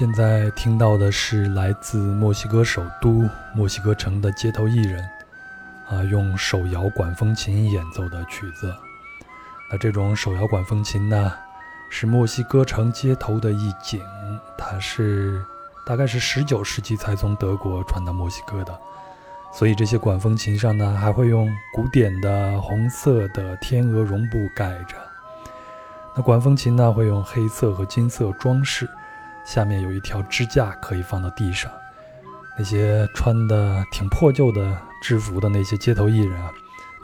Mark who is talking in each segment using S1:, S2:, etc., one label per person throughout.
S1: 现在听到的是来自墨西哥首都墨西哥城的街头艺人，啊，用手摇管风琴演奏的曲子。那这种手摇管风琴呢，是墨西哥城街头的一景，它是大概是十九世纪才从德国传到墨西哥的，所以这些管风琴上呢，还会用古典的红色的天鹅绒布盖着。那管风琴呢，会用黑色和金色装饰。下面有一条支架可以放到地上，那些穿的挺破旧的制服的那些街头艺人啊，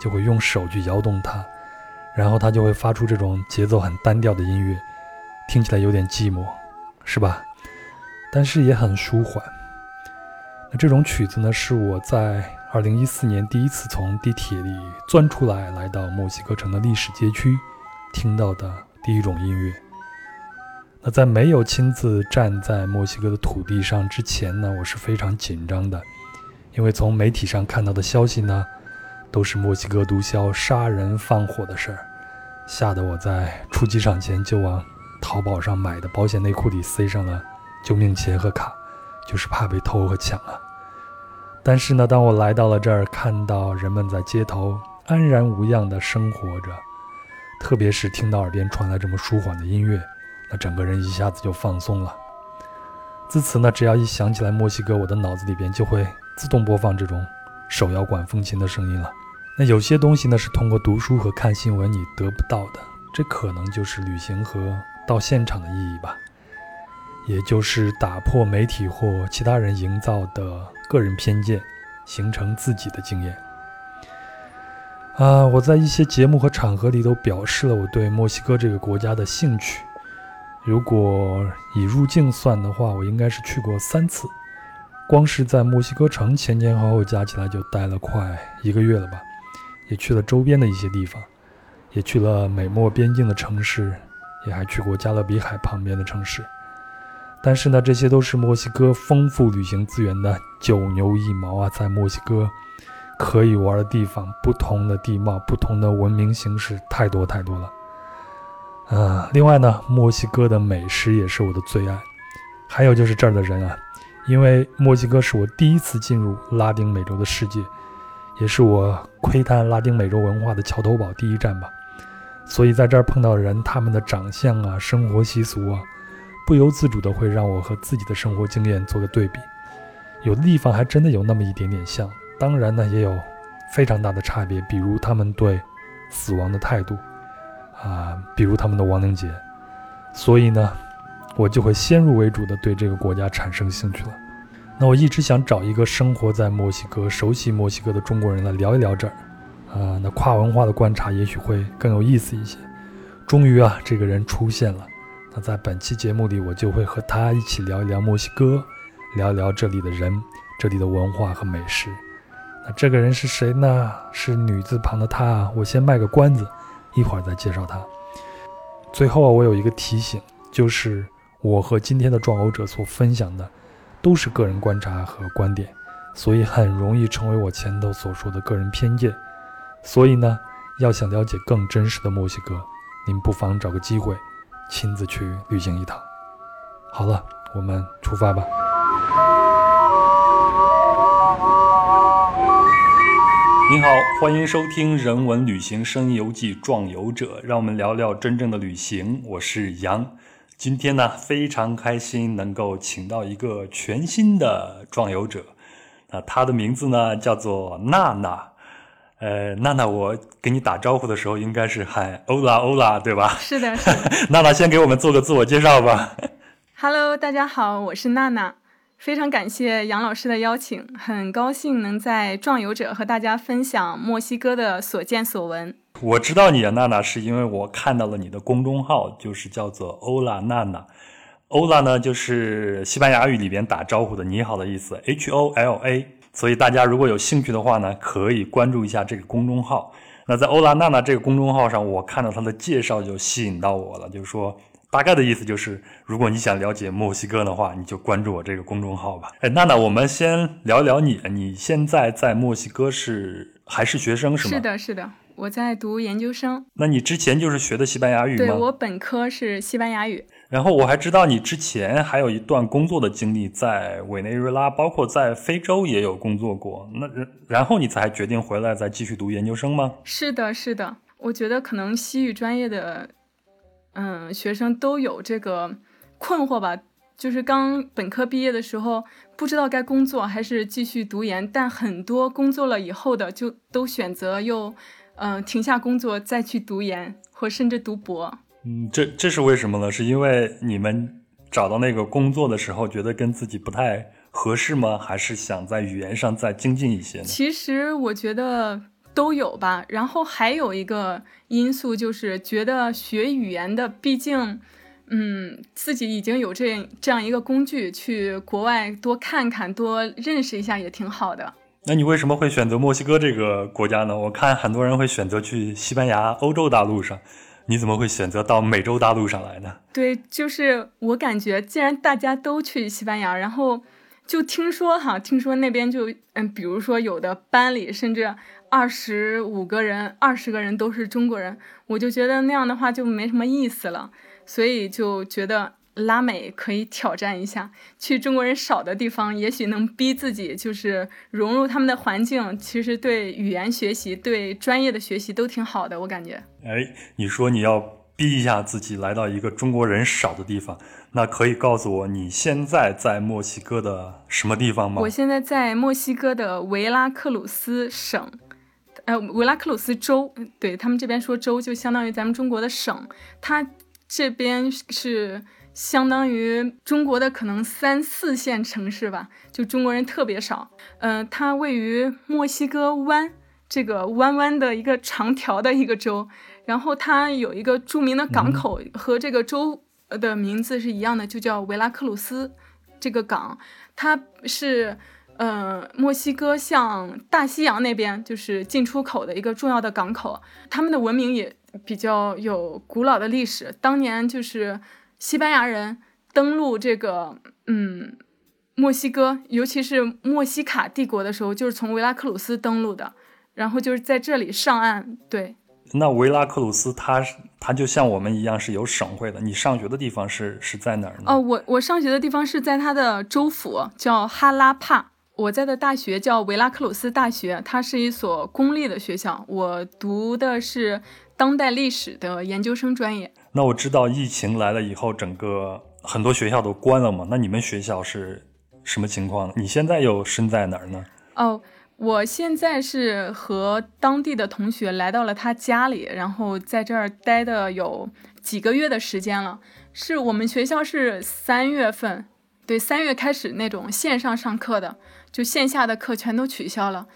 S1: 就会用手去摇动它，然后它就会发出这种节奏很单调的音乐，听起来有点寂寞，是吧？但是也很舒缓。那这种曲子呢，是我在2014年第一次从地铁里钻出来，来到墨西哥城的历史街区，听到的第一种音乐。那在没有亲自站在墨西哥的土地上之前呢，我是非常紧张的，因为从媒体上看到的消息呢，都是墨西哥毒枭杀人放火的事儿，吓得我在出机场前就往淘宝上买的保险内裤里塞上了救命钱和卡，就是怕被偷和抢啊。但是呢，当我来到了这儿，看到人们在街头安然无恙地生活着，特别是听到耳边传来这么舒缓的音乐。那整个人一下子就放松了。自此呢，只要一想起来墨西哥，我的脑子里边就会自动播放这种手摇管风琴的声音了。那有些东西呢，是通过读书和看新闻你得不到的，这可能就是旅行和到现场的意义吧。也就是打破媒体或其他人营造的个人偏见，形成自己的经验。啊，我在一些节目和场合里都表示了我对墨西哥这个国家的兴趣。如果以入境算的话，我应该是去过三次，光是在墨西哥城前前后后加起来就待了快一个月了吧，也去了周边的一些地方，也去了美墨边境的城市，也还去过加勒比海旁边的城市。但是呢，这些都是墨西哥丰富旅行资源的九牛一毛啊，在墨西哥可以玩的地方，不同的地貌，不同的文明形式，太多太多了。啊，另外呢，墨西哥的美食也是我的最爱，还有就是这儿的人啊，因为墨西哥是我第一次进入拉丁美洲的世界，也是我窥探拉丁美洲文化的桥头堡第一站吧，所以在这儿碰到的人，他们的长相啊，生活习俗啊，不由自主的会让我和自己的生活经验做个对比，有的地方还真的有那么一点点像，当然呢，也有非常大的差别，比如他们对死亡的态度。啊，比如他们的亡灵节，所以呢，我就会先入为主的对这个国家产生兴趣了。那我一直想找一个生活在墨西哥、熟悉墨西哥的中国人来聊一聊这儿，啊，那跨文化的观察也许会更有意思一些。终于啊，这个人出现了。那在本期节目里，我就会和他一起聊一聊墨西哥，聊一聊这里的人、这里的文化和美食。那这个人是谁呢？是女字旁的他。我先卖个关子。一会儿再介绍他。最后啊，我有一个提醒，就是我和今天的撞偶者所分享的都是个人观察和观点，所以很容易成为我前头所说的个人偏见。所以呢，要想了解更真实的墨西哥，您不妨找个机会亲自去旅行一趟。好了，我们出发吧。您好，欢迎收听《人文旅行声音游记·壮游者》，让我们聊聊真正的旅行。我是杨，今天呢非常开心能够请到一个全新的壮游者，那他的名字呢叫做娜娜。呃，娜娜，我给你打招呼的时候应该是喊欧拉欧拉，对吧？
S2: 是的，是的。
S1: 娜娜先给我们做个自我介绍吧。
S2: Hello，大家好，我是娜娜。非常感谢杨老师的邀请，很高兴能在壮游者和大家分享墨西哥的所见所闻。
S1: 我知道你啊，娜娜，是因为我看到了你的公众号，就是叫做欧拉娜娜。欧拉呢，就是西班牙语里边打招呼的你好的意思，H O L A。所以大家如果有兴趣的话呢，可以关注一下这个公众号。那在欧拉娜娜这个公众号上，我看到她的介绍就吸引到我了，就是说。大概的意思就是，如果你想了解墨西哥的话，你就关注我这个公众号吧。哎，娜娜，我们先聊聊你。你现在在墨西哥是还是学生是吗？
S2: 是的，是的，我在读研究生。
S1: 那你之前就是学的西班牙语吗？
S2: 对，我本科是西班牙语。
S1: 然后我还知道你之前还有一段工作的经历，在委内瑞拉，包括在非洲也有工作过。那然后你才决定回来再继续读研究生吗？
S2: 是的，是的。我觉得可能西语专业的，嗯，学生都有这个困惑吧。就是刚本科毕业的时候，不知道该工作还是继续读研。但很多工作了以后的，就都选择又，嗯，停下工作再去读研，或甚至读博。
S1: 嗯，这这是为什么呢？是因为你们找到那个工作的时候，觉得跟自己不太合适吗？还是想在语言上再精进一些呢？
S2: 其实我觉得都有吧。然后还有一个因素就是觉得学语言的，毕竟，嗯，自己已经有这这样一个工具，去国外多看看、多认识一下也挺好的。
S1: 那你为什么会选择墨西哥这个国家呢？我看很多人会选择去西班牙、欧洲大陆上。你怎么会选择到美洲大陆上来呢？
S2: 对，就是我感觉，既然大家都去西班牙，然后就听说哈，听说那边就嗯，比如说有的班里甚至二十五个人、二十个人都是中国人，我就觉得那样的话就没什么意思了，所以就觉得。拉美可以挑战一下，去中国人少的地方，也许能逼自己，就是融入他们的环境。其实对语言学习、对专业的学习都挺好的，我感觉。
S1: 哎，你说你要逼一下自己来到一个中国人少的地方，那可以告诉我你现在在墨西哥的什么地方吗？
S2: 我现在在墨西哥的维拉克鲁斯省，呃，维拉克鲁斯州，对他们这边说州就相当于咱们中国的省，它这边是。相当于中国的可能三四线城市吧，就中国人特别少。嗯，它位于墨西哥湾这个弯弯的一个长条的一个州，然后它有一个著名的港口，和这个州的名字是一样的，就叫维拉克鲁斯这个港。它是呃墨西哥向大西洋那边就是进出口的一个重要的港口，他们的文明也比较有古老的历史。当年就是。西班牙人登陆这个，嗯，墨西哥，尤其是墨西卡帝国的时候，就是从维拉克鲁斯登陆的，然后就是在这里上岸。对，
S1: 那维拉克鲁斯，它它就像我们一样是有省会的。你上学的地方是是在哪儿呢？
S2: 哦，我我上学的地方是在它的州府，叫哈拉帕。我在的大学叫维拉克鲁斯大学，它是一所公立的学校。我读的是当代历史的研究生专业。
S1: 那我知道疫情来了以后，整个很多学校都关了嘛。那你们学校是什么情况？你现在又身在哪儿呢？
S2: 哦，我现在是和当地的同学来到了他家里，然后在这儿待的有几个月的时间了。是我们学校是三月份，对，三月开始那种线上上课的，就线下的课全都取消了。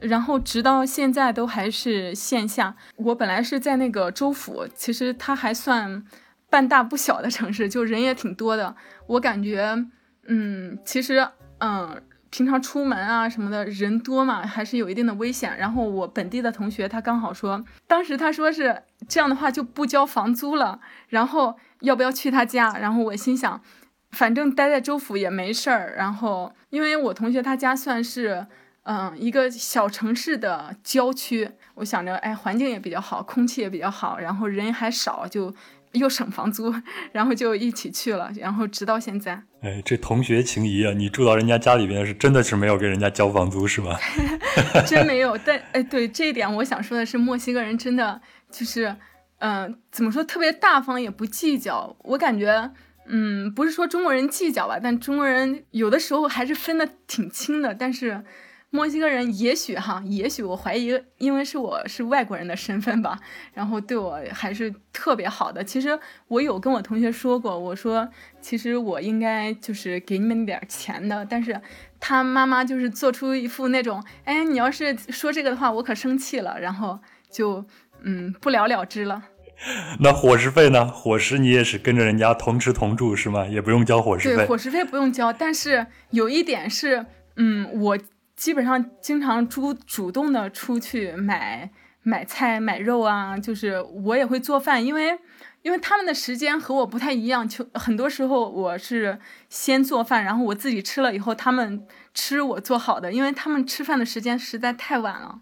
S2: 然后直到现在都还是线下。我本来是在那个州府，其实它还算半大不小的城市，就人也挺多的。我感觉，嗯，其实，嗯，平常出门啊什么的，人多嘛，还是有一定的危险。然后我本地的同学他刚好说，当时他说是这样的话就不交房租了，然后要不要去他家？然后我心想，反正待在州府也没事儿。然后因为我同学他家算是。嗯，一个小城市的郊区，我想着，哎，环境也比较好，空气也比较好，然后人还少，就又省房租，然后就一起去了，然后直到现在。
S1: 哎，这同学情谊啊，你住到人家家里边是真的是没有给人家交房租是吧？
S2: 真没有，但哎，对这一点我想说的是，墨西哥人真的就是，嗯，怎么说，特别大方，也不计较。我感觉，嗯，不是说中国人计较吧，但中国人有的时候还是分的挺清的，但是。墨西哥人也许哈，也许我怀疑，因为是我是外国人的身份吧，然后对我还是特别好的。其实我有跟我同学说过，我说其实我应该就是给你们点钱的，但是他妈妈就是做出一副那种，哎，你要是说这个的话，我可生气了，然后就嗯不了了之了。
S1: 那伙食费呢？伙食你也是跟着人家同吃同住是吗？也不用交伙食费。
S2: 对，伙食费不用交，但是有一点是，嗯，我。基本上经常主主动的出去买买菜买肉啊，就是我也会做饭，因为因为他们的时间和我不太一样，就很多时候我是先做饭，然后我自己吃了以后，他们吃我做好的，因为他们吃饭的时间实在太晚了。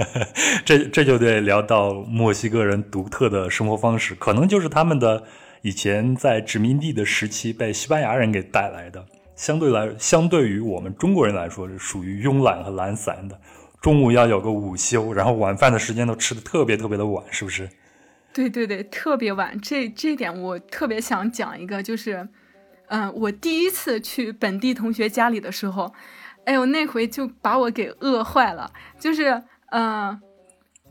S1: 这这就得聊到墨西哥人独特的生活方式，可能就是他们的以前在殖民地的时期被西班牙人给带来的，相对来相对于我们中国人来说是属于慵懒和懒散的。中午要有个午休，然后晚饭的时间都吃的特别特别的晚，是不是？
S2: 对对对，特别晚。这这点我特别想讲一个，就是，嗯，我第一次去本地同学家里的时候，哎呦，那回就把我给饿坏了。就是，嗯，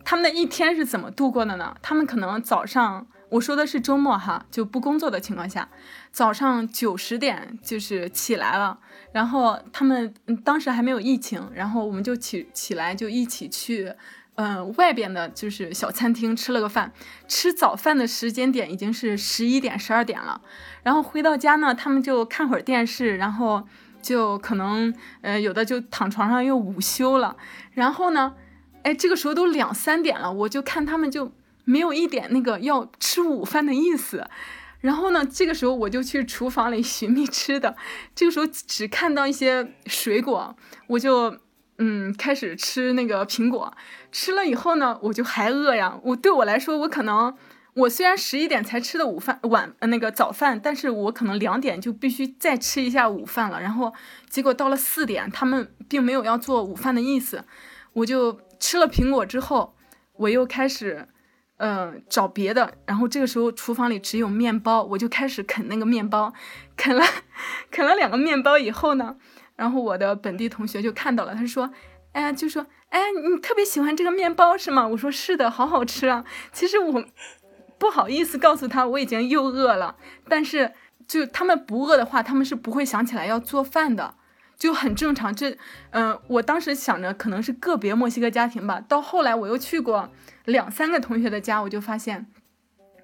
S2: 他们的一天是怎么度过的呢？他们可能早上。我说的是周末哈，就不工作的情况下，早上九十点就是起来了，然后他们当时还没有疫情，然后我们就起起来就一起去，嗯，外边的就是小餐厅吃了个饭，吃早饭的时间点已经是十一点十二点了，然后回到家呢，他们就看会儿电视，然后就可能呃有的就躺床上又午休了，然后呢，哎，这个时候都两三点了，我就看他们就。没有一点那个要吃午饭的意思，然后呢，这个时候我就去厨房里寻觅吃的，这个时候只看到一些水果，我就嗯开始吃那个苹果，吃了以后呢，我就还饿呀。我对我来说，我可能我虽然十一点才吃的午饭晚那个早饭，但是我可能两点就必须再吃一下午饭了。然后结果到了四点，他们并没有要做午饭的意思，我就吃了苹果之后，我又开始。嗯，找别的，然后这个时候厨房里只有面包，我就开始啃那个面包，啃了啃了两个面包以后呢，然后我的本地同学就看到了，他说，哎，就说，哎，你特别喜欢这个面包是吗？我说是的，好好吃啊。其实我不好意思告诉他我已经又饿了，但是就他们不饿的话，他们是不会想起来要做饭的。就很正常，这，嗯，我当时想着可能是个别墨西哥家庭吧。到后来我又去过两三个同学的家，我就发现，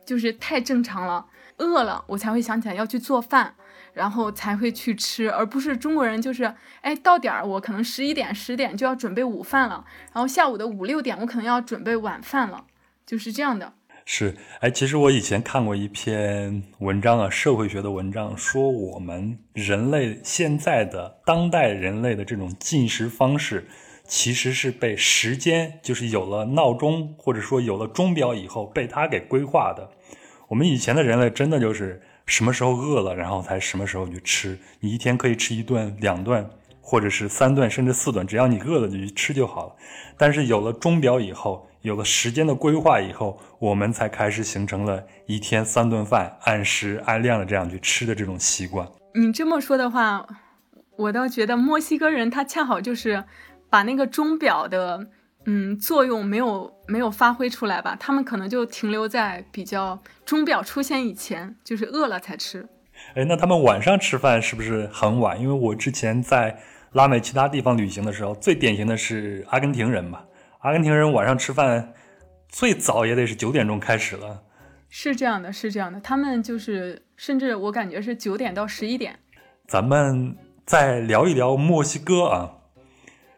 S2: 就是太正常了。饿了我才会想起来要去做饭，然后才会去吃，而不是中国人就是，哎，到点儿我可能十一点、十点就要准备午饭了，然后下午的五六点我可能要准备晚饭了，就是这样的。
S1: 是，哎，其实我以前看过一篇文章啊，社会学的文章，说我们人类现在的当代人类的这种进食方式，其实是被时间，就是有了闹钟或者说有了钟表以后，被它给规划的。我们以前的人类真的就是什么时候饿了，然后才什么时候去吃。你一天可以吃一顿、两顿，或者是三顿，甚至四顿，只要你饿了就去吃就好了。但是有了钟表以后，有了时间的规划以后，我们才开始形成了一天三顿饭按时按量的这样去吃的这种习惯。
S2: 你这么说的话，我倒觉得墨西哥人他恰好就是把那个钟表的嗯作用没有没有发挥出来吧，他们可能就停留在比较钟表出现以前，就是饿了才吃。
S1: 哎，那他们晚上吃饭是不是很晚？因为我之前在拉美其他地方旅行的时候，最典型的是阿根廷人嘛。阿根廷人晚上吃饭最早也得是九点钟开始了，
S2: 是这样的，是这样的，他们就是甚至我感觉是九点到十一点。
S1: 咱们再聊一聊墨西哥啊，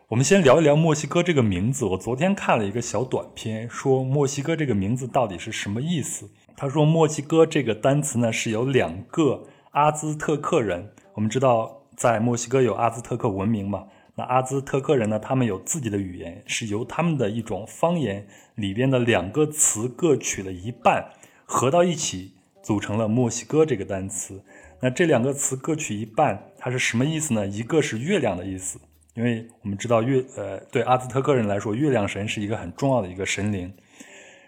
S1: 我们先聊一聊墨西哥这个名字。我昨天看了一个小短片，说墨西哥这个名字到底是什么意思？他说墨西哥这个单词呢是由两个阿兹特克人，我们知道在墨西哥有阿兹特克文明嘛。那阿兹特克人呢？他们有自己的语言，是由他们的一种方言里边的两个词各取了一半，合到一起组成了墨西哥这个单词。那这两个词各取一半，它是什么意思呢？一个是月亮的意思，因为我们知道月，呃，对阿兹特克人来说，月亮神是一个很重要的一个神灵。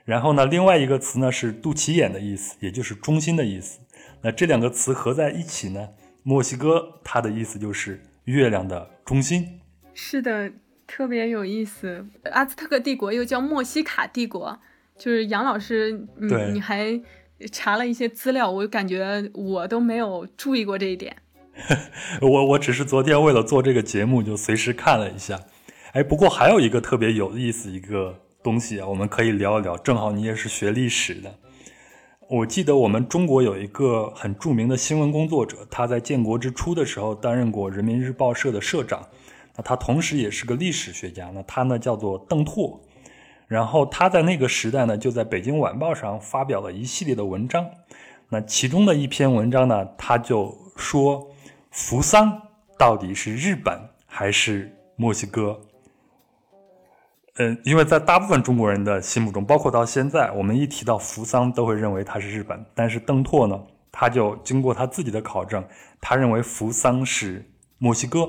S1: 然后呢，另外一个词呢是肚脐眼的意思，也就是中心的意思。那这两个词合在一起呢，墨西哥它的意思就是月亮的中心。
S2: 是的，特别有意思。阿兹特克帝国又叫墨西卡帝国，就是杨老师，你你还查了一些资料，我感觉我都没有注意过这一点。
S1: 我我只是昨天为了做这个节目，就随时看了一下。哎，不过还有一个特别有意思一个东西啊，我们可以聊一聊。正好你也是学历史的，我记得我们中国有一个很著名的新闻工作者，他在建国之初的时候担任过人民日报社的社长。那他同时也是个历史学家，那他呢叫做邓拓，然后他在那个时代呢就在北京晚报上发表了一系列的文章，那其中的一篇文章呢，他就说扶桑到底是日本还是墨西哥？嗯，因为在大部分中国人的心目中，包括到现在，我们一提到扶桑都会认为它是日本，但是邓拓呢，他就经过他自己的考证，他认为扶桑是墨西哥。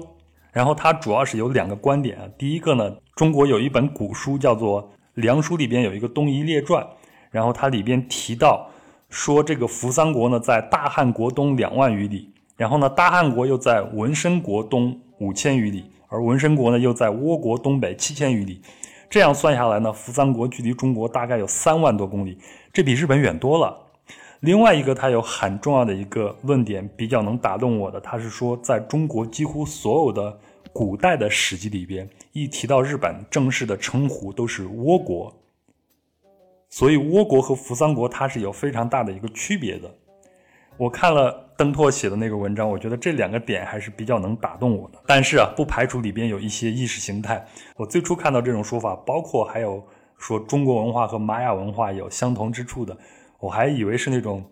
S1: 然后他主要是有两个观点啊，第一个呢，中国有一本古书叫做《梁书》，里边有一个东夷列传，然后它里边提到说这个扶桑国呢在大汉国东两万余里，然后呢大汉国又在文申国东五千余里，而文申国呢又在倭国东北七千余里，这样算下来呢，扶桑国距离中国大概有三万多公里，这比日本远多了。另外一个，他有很重要的一个论点，比较能打动我的。他是说，在中国几乎所有的古代的史籍里边，一提到日本，正式的称呼都是倭国。所以，倭国和扶桑国它是有非常大的一个区别的。我看了邓拓写的那个文章，我觉得这两个点还是比较能打动我的。但是啊，不排除里边有一些意识形态。我最初看到这种说法，包括还有说中国文化和玛雅文化有相同之处的。我还以为是那种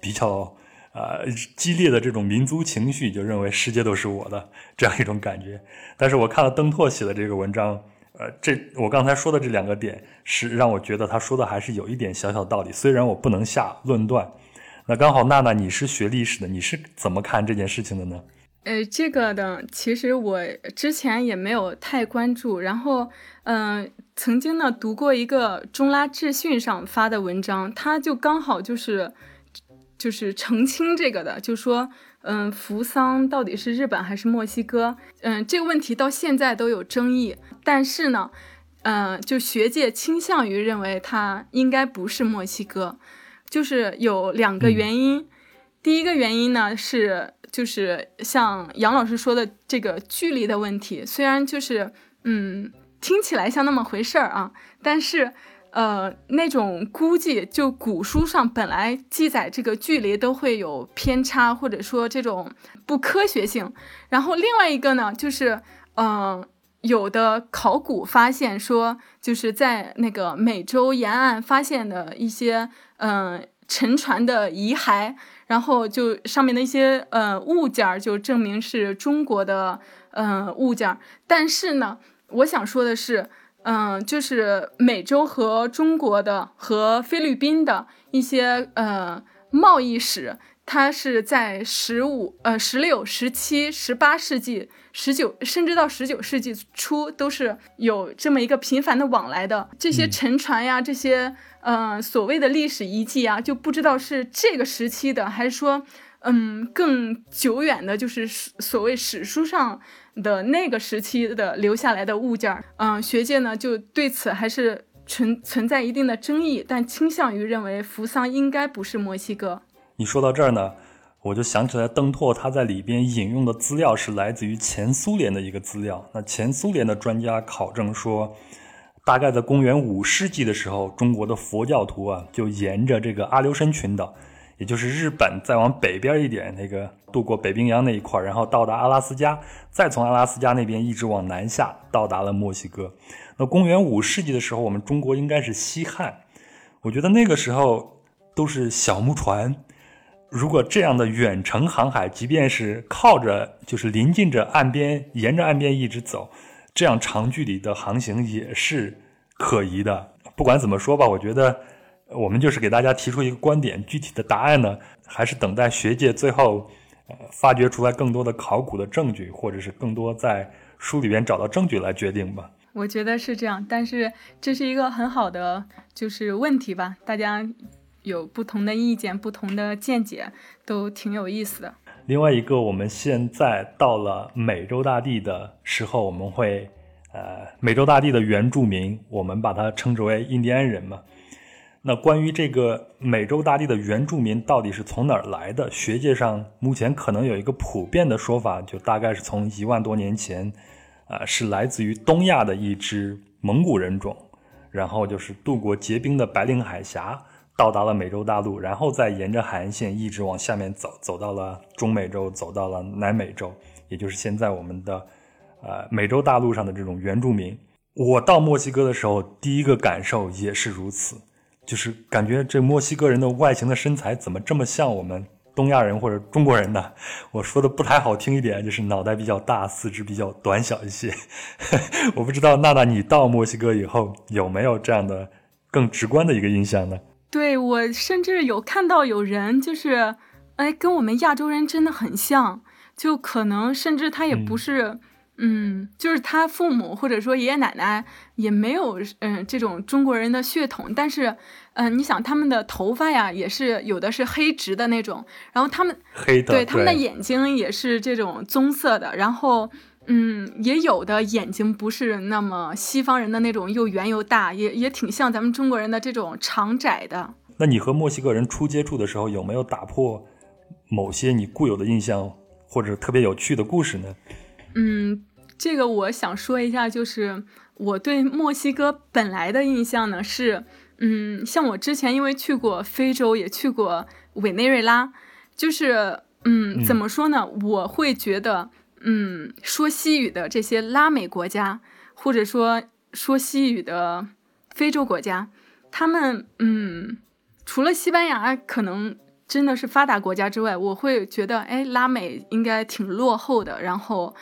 S1: 比较呃激烈的这种民族情绪，就认为世界都是我的这样一种感觉。但是我看了邓拓写的这个文章，呃，这我刚才说的这两个点是让我觉得他说的还是有一点小小道理，虽然我不能下论断。那刚好娜娜你是学历史的，你是怎么看这件事情的呢？
S2: 呃，这个的其实我之前也没有太关注，然后嗯。曾经呢读过一个中拉智讯上发的文章，他就刚好就是就是澄清这个的，就说嗯，扶桑到底是日本还是墨西哥？嗯，这个问题到现在都有争议。但是呢，嗯，就学界倾向于认为它应该不是墨西哥，就是有两个原因。第一个原因呢是就是像杨老师说的这个距离的问题，虽然就是嗯。听起来像那么回事儿啊，但是，呃，那种估计就古书上本来记载这个距离都会有偏差，或者说这种不科学性。然后另外一个呢，就是，嗯，有的考古发现说，就是在那个美洲沿岸发现的一些，嗯，沉船的遗骸，然后就上面的一些，呃，物件就证明是中国的，嗯，物件。但是呢。我想说的是，嗯，就是美洲和中国的和菲律宾的一些呃贸易史，它是在十五、呃十六、十七、十八世纪、十九，甚至到十九世纪初都是有这么一个频繁的往来的。这些沉船呀，这些嗯所谓的历史遗迹啊，就不知道是这个时期的，还是说嗯更久远的，就是所谓史书上。的那个时期的留下来的物件，嗯，学界呢就对此还是存存在一定的争议，但倾向于认为扶桑应该不是墨西哥。
S1: 你说到这儿呢，我就想起来邓拓他在里边引用的资料是来自于前苏联的一个资料。那前苏联的专家考证说，大概在公元五世纪的时候，中国的佛教徒啊就沿着这个阿留申群岛。也就是日本再往北边一点，那个渡过北冰洋那一块，然后到达阿拉斯加，再从阿拉斯加那边一直往南下，到达了墨西哥。那公元五世纪的时候，我们中国应该是西汉。我觉得那个时候都是小木船，如果这样的远程航海，即便是靠着，就是临近着岸边，沿着岸边一直走，这样长距离的航行也是可疑的。不管怎么说吧，我觉得。我们就是给大家提出一个观点，具体的答案呢，还是等待学界最后，呃，发掘出来更多的考古的证据，或者是更多在书里边找到证据来决定吧。
S2: 我觉得是这样，但是这是一个很好的就是问题吧，大家有不同的意见、不同的见解，都挺有意思的。
S1: 另外一个，我们现在到了美洲大地的时候，我们会，呃，美洲大地的原住民，我们把它称之为印第安人嘛。那关于这个美洲大地的原住民到底是从哪儿来的？学界上目前可能有一个普遍的说法，就大概是从一万多年前，啊，是来自于东亚的一支蒙古人种，然后就是渡过结冰的白令海峡，到达了美洲大陆，然后再沿着海岸线一直往下面走，走到了中美洲，走到了南美洲，也就是现在我们的，呃，美洲大陆上的这种原住民。我到墨西哥的时候，第一个感受也是如此。就是感觉这墨西哥人的外形的身材怎么这么像我们东亚人或者中国人呢？我说的不太好听一点，就是脑袋比较大，四肢比较短小一些。我不知道娜娜，你到墨西哥以后有没有这样的更直观的一个印象呢？
S2: 对我甚至有看到有人就是哎，跟我们亚洲人真的很像，就可能甚至他也不是。嗯，就是他父母或者说爷爷奶奶也没有嗯这种中国人的血统，但是嗯，你想他们的头发呀也是有的是黑直的那种，然后他们
S1: 黑的，
S2: 对他们的眼睛也是这种棕色的，然后嗯，也有的眼睛不是那么西方人的那种又圆又大，也也挺像咱们中国人的这种长窄的。
S1: 那你和墨西哥人初接触的时候，有没有打破某些你固有的印象或者特别有趣的故事呢？
S2: 嗯，这个我想说一下，就是我对墨西哥本来的印象呢是，嗯，像我之前因为去过非洲，也去过委内瑞拉，就是，嗯，怎么说呢？我会觉得，嗯，说西语的这些拉美国家，或者说说西语的非洲国家，他们，嗯，除了西班牙可能真的是发达国家之外，我会觉得，哎，拉美应该挺落后的，然后。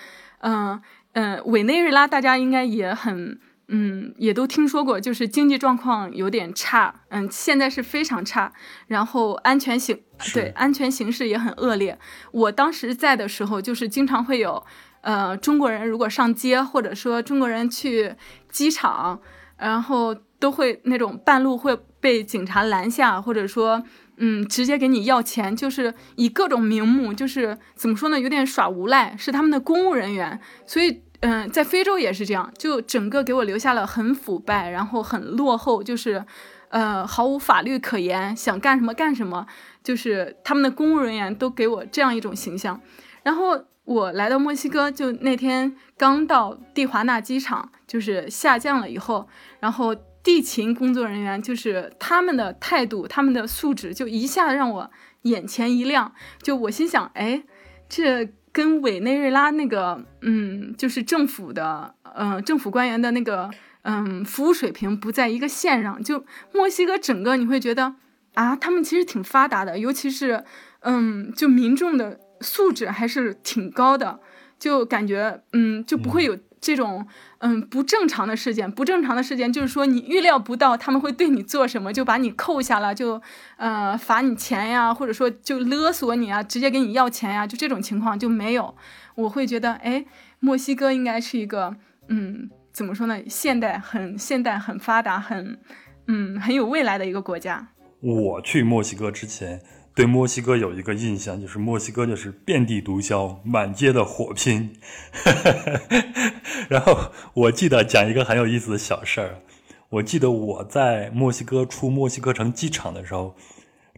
S2: 嗯嗯，委内瑞拉大家应该也很嗯，也都听说过，就是经济状况有点差，嗯，现在是非常差，然后安全形对安全形势也很恶劣。我当时在的时候，就是经常会有呃中国人如果上街，或者说中国人去机场，然后都会那种半路会被警察拦下，或者说。嗯，直接给你要钱，就是以各种名目，就是怎么说呢，有点耍无赖，是他们的公务人员。所以，嗯，在非洲也是这样，就整个给我留下了很腐败，然后很落后，就是，呃，毫无法律可言，想干什么干什么，就是他们的公务人员都给我这样一种形象。然后我来到墨西哥，就那天刚到蒂华纳机场，就是下降了以后，然后。地勤工作人员就是他们的态度，他们的素质就一下让我眼前一亮。就我心想，哎，这跟委内瑞拉那个，嗯，就是政府的，嗯，政府官员的那个，嗯，服务水平不在一个线上。就墨西哥整个你会觉得，啊，他们其实挺发达的，尤其是，嗯，就民众的素质还是挺高的，就感觉，嗯，就不会有。这种嗯不正常的事件，不正常的事件就是说你预料不到他们会对你做什么，就把你扣下了，就呃罚你钱呀，或者说就勒索你啊，直接给你要钱呀，就这种情况就没有。我会觉得，哎，墨西哥应该是一个嗯怎么说呢，现代很现代很发达很嗯很有未来的一个国家。
S1: 我去墨西哥之前。对墨西哥有一个印象，就是墨西哥就是遍地毒枭，满街的火拼。然后我记得讲一个很有意思的小事儿，我记得我在墨西哥出墨西哥城机场的时候，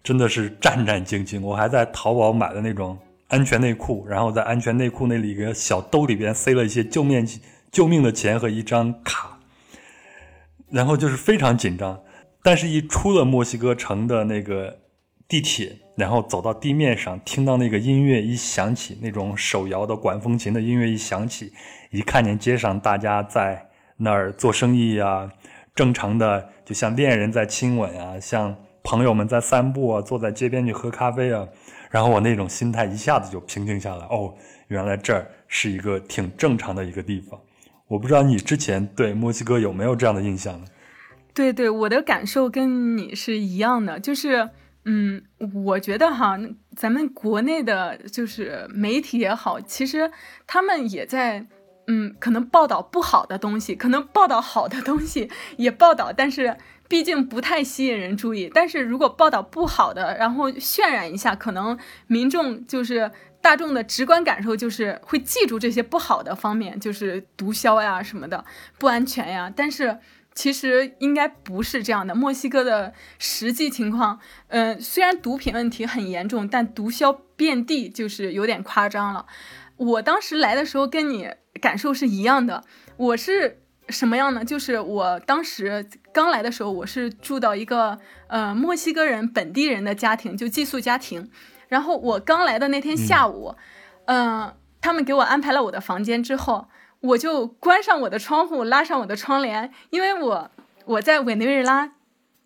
S1: 真的是战战兢兢。我还在淘宝买的那种安全内裤，然后在安全内裤那里一个小兜里边塞了一些救命救命的钱和一张卡，然后就是非常紧张。但是，一出了墨西哥城的那个地铁。然后走到地面上，听到那个音乐一响起，那种手摇的管风琴的音乐一响起，一看见街上大家在那儿做生意啊，正常的就像恋人在亲吻啊，像朋友们在散步啊，坐在街边去喝咖啡啊，然后我那种心态一下子就平静下来。哦，原来这儿是一个挺正常的一个地方。我不知道你之前对墨西哥有没有这样的印象呢？
S2: 对对，我的感受跟你是一样的，就是。嗯，我觉得哈，咱们国内的就是媒体也好，其实他们也在，嗯，可能报道不好的东西，可能报道好的东西也报道，但是毕竟不太吸引人注意。但是如果报道不好的，然后渲染一下，可能民众就是大众的直观感受就是会记住这些不好的方面，就是毒枭呀什么的，不安全呀。但是。其实应该不是这样的。墨西哥的实际情况，嗯，虽然毒品问题很严重，但毒枭遍地，就是有点夸张了。我当时来的时候跟你感受是一样的。我是什么样呢？就是我当时刚来的时候，我是住到一个呃墨西哥人本地人的家庭，就寄宿家庭。然后我刚来的那天下午，嗯，他们给我安排了我的房间之后。我就关上我的窗户，拉上我的窗帘，因为我我在委内瑞拉，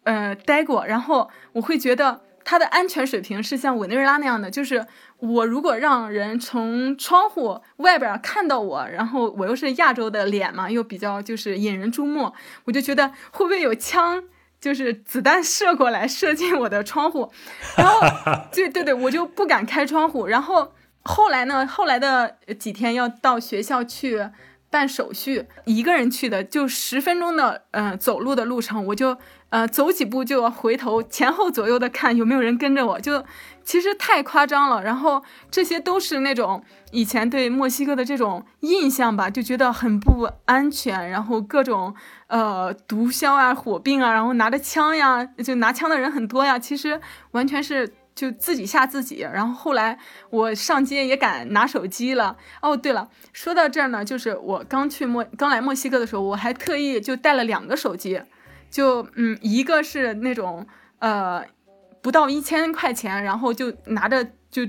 S2: 呃，待过，然后我会觉得它的安全水平是像委内瑞拉那样的，就是我如果让人从窗户外边看到我，然后我又是亚洲的脸嘛，又比较就是引人注目，我就觉得会不会有枪？就是子弹射过来，射进我的窗户，然后对对对，我就不敢开窗户。然后后来呢，后来的几天要到学校去办手续，一个人去的，就十分钟的嗯走路的路程，我就呃走几步就要回头前后左右的看有没有人跟着我，就。其实太夸张了，然后这些都是那种以前对墨西哥的这种印象吧，就觉得很不安全，然后各种呃毒枭啊、火并啊，然后拿着枪呀，就拿枪的人很多呀。其实完全是就自己吓自己。然后后来我上街也敢拿手机了。哦，对了，说到这儿呢，就是我刚去墨刚来墨西哥的时候，我还特意就带了两个手机，就嗯，一个是那种呃。不到一千块钱，然后就拿着就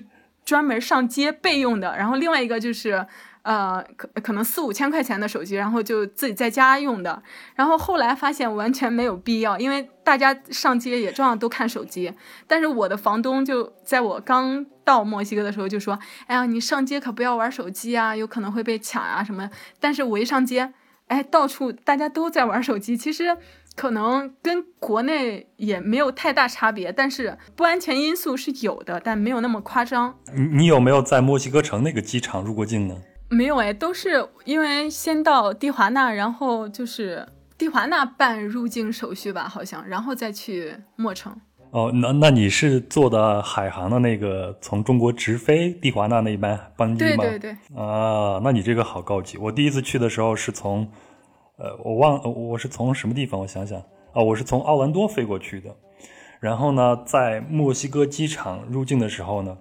S2: 专门上街备用的，然后另外一个就是，呃，可可能四五千块钱的手机，然后就自己在家用的。然后后来发现完全没有必要，因为大家上街也照样都看手机。但是我的房东就在我刚到墨西哥的时候就说：“哎呀，你上街可不要玩手机啊，有可能会被抢啊什么。”但是我一上街，哎，到处大家都在玩手机，其实。可能跟国内也没有太大差别，但是不安全因素是有的，但没有那么夸张。
S1: 你你有没有在墨西哥城那个机场入过境呢？
S2: 没有哎，都是因为先到蒂华纳，然后就是蒂华纳办入境手续吧，好像，然后再去墨城。
S1: 哦，那那你是坐的海航的那个从中国直飞蒂华纳那一班班机
S2: 吗？对对对。
S1: 啊，那你这个好高级。我第一次去的时候是从。呃，我忘我是从什么地方？我想想啊，我是从奥兰多飞过去的。然后呢，在墨西哥机场入境的时候呢，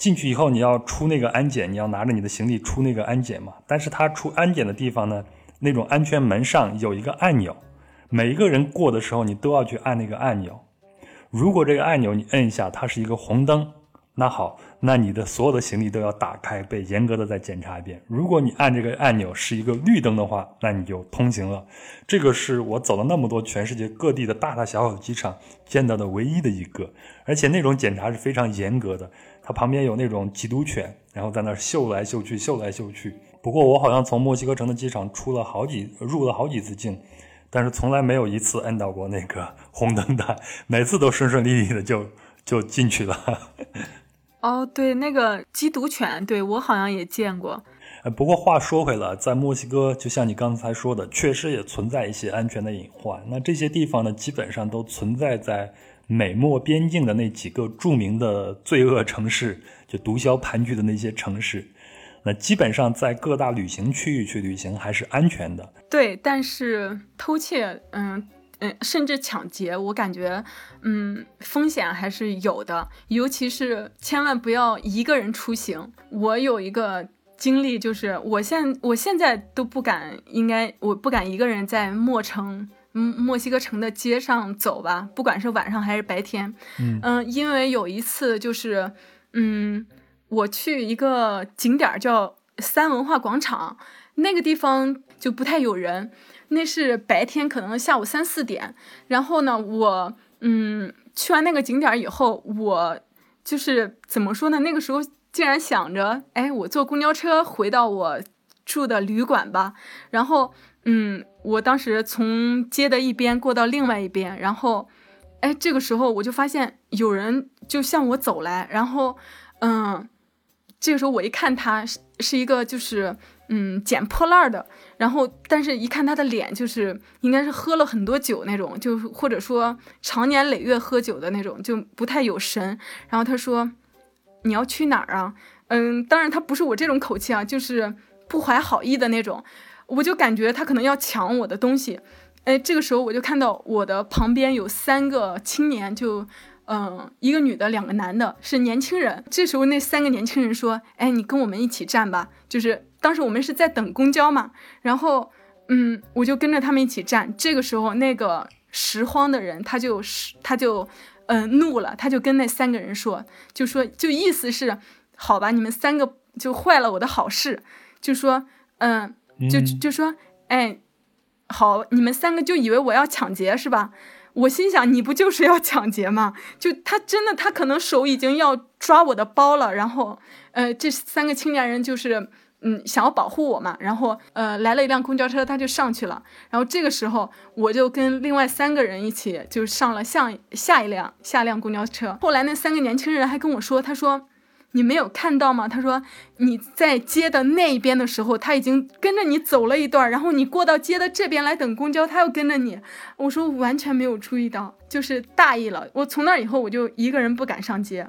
S1: 进去以后你要出那个安检，你要拿着你的行李出那个安检嘛。但是他出安检的地方呢，那种安全门上有一个按钮，每一个人过的时候你都要去按那个按钮。如果这个按钮你摁一下，它是一个红灯。那好，那你的所有的行李都要打开，被严格的再检查一遍。如果你按这个按钮是一个绿灯的话，那你就通行了。这个是我走了那么多全世界各地的大大小小的机场见到的唯一的一个，而且那种检查是非常严格的。它旁边有那种缉毒犬，然后在那嗅来嗅去，嗅来嗅去。不过我好像从墨西哥城的机场出了好几入了好几次境，但是从来没有一次摁到过那个红灯的，每次都顺顺利利的就就进去了。
S2: 哦，对，那个缉毒犬，对我好像也见过。
S1: 呃，不过话说回来，在墨西哥，就像你刚才说的，确实也存在一些安全的隐患。那这些地方呢，基本上都存在在美墨边境的那几个著名的罪恶城市，就毒枭盘踞的那些城市。那基本上在各大旅行区域去旅行还是安全的。
S2: 对，但是偷窃，嗯。嗯，甚至抢劫，我感觉，嗯，风险还是有的，尤其是千万不要一个人出行。我有一个经历，就是我现我现在都不敢，应该我不敢一个人在墨城，嗯，墨西哥城的街上走吧，不管是晚上还是白天，嗯，因为有一次就是，嗯，我去一个景点叫三文化广场，那个地方就不太有人。那是白天，可能下午三四点。然后呢，我嗯去完那个景点以后，我就是怎么说呢？那个时候竟然想着，哎，我坐公交车回到我住的旅馆吧。然后嗯，我当时从街的一边过到另外一边，然后哎，这个时候我就发现有人就向我走来。然后嗯，这个时候我一看，他是是一个就是嗯捡破烂的。然后，但是一看他的脸，就是应该是喝了很多酒那种，就或者说常年累月喝酒的那种，就不太有神。然后他说：“你要去哪儿啊？”嗯，当然他不是我这种口气啊，就是不怀好意的那种。我就感觉他可能要抢我的东西。哎，这个时候我就看到我的旁边有三个青年，就嗯，一个女的，两个男的，是年轻人。这时候那三个年轻人说：“哎，你跟我们一起站吧。”就是。当时我们是在等公交嘛，然后，嗯，我就跟着他们一起站。这个时候，那个拾荒的人他就，他就，嗯，怒了，他就跟那三个人说，就说，就意思是，好吧，你们三个就坏了我的好事，就说，嗯，就就说，哎，好，你们三个就以为我要抢劫是吧？我心想，你不就是要抢劫吗？就他真的，他可能手已经要抓我的包了，然后，呃，这三个青年人就是。嗯，想要保护我嘛，然后呃来了一辆公交车，他就上去了。然后这个时候，我就跟另外三个人一起就上了下下一辆下辆公交车。后来那三个年轻人还跟我说，他说你没有看到吗？他说你在街的那一边的时候，他已经跟着你走了一段，然后你过到街的这边来等公交，他又跟着你。我说完全没有注意到，就是大意了。我从那以后我就一个人不敢上街。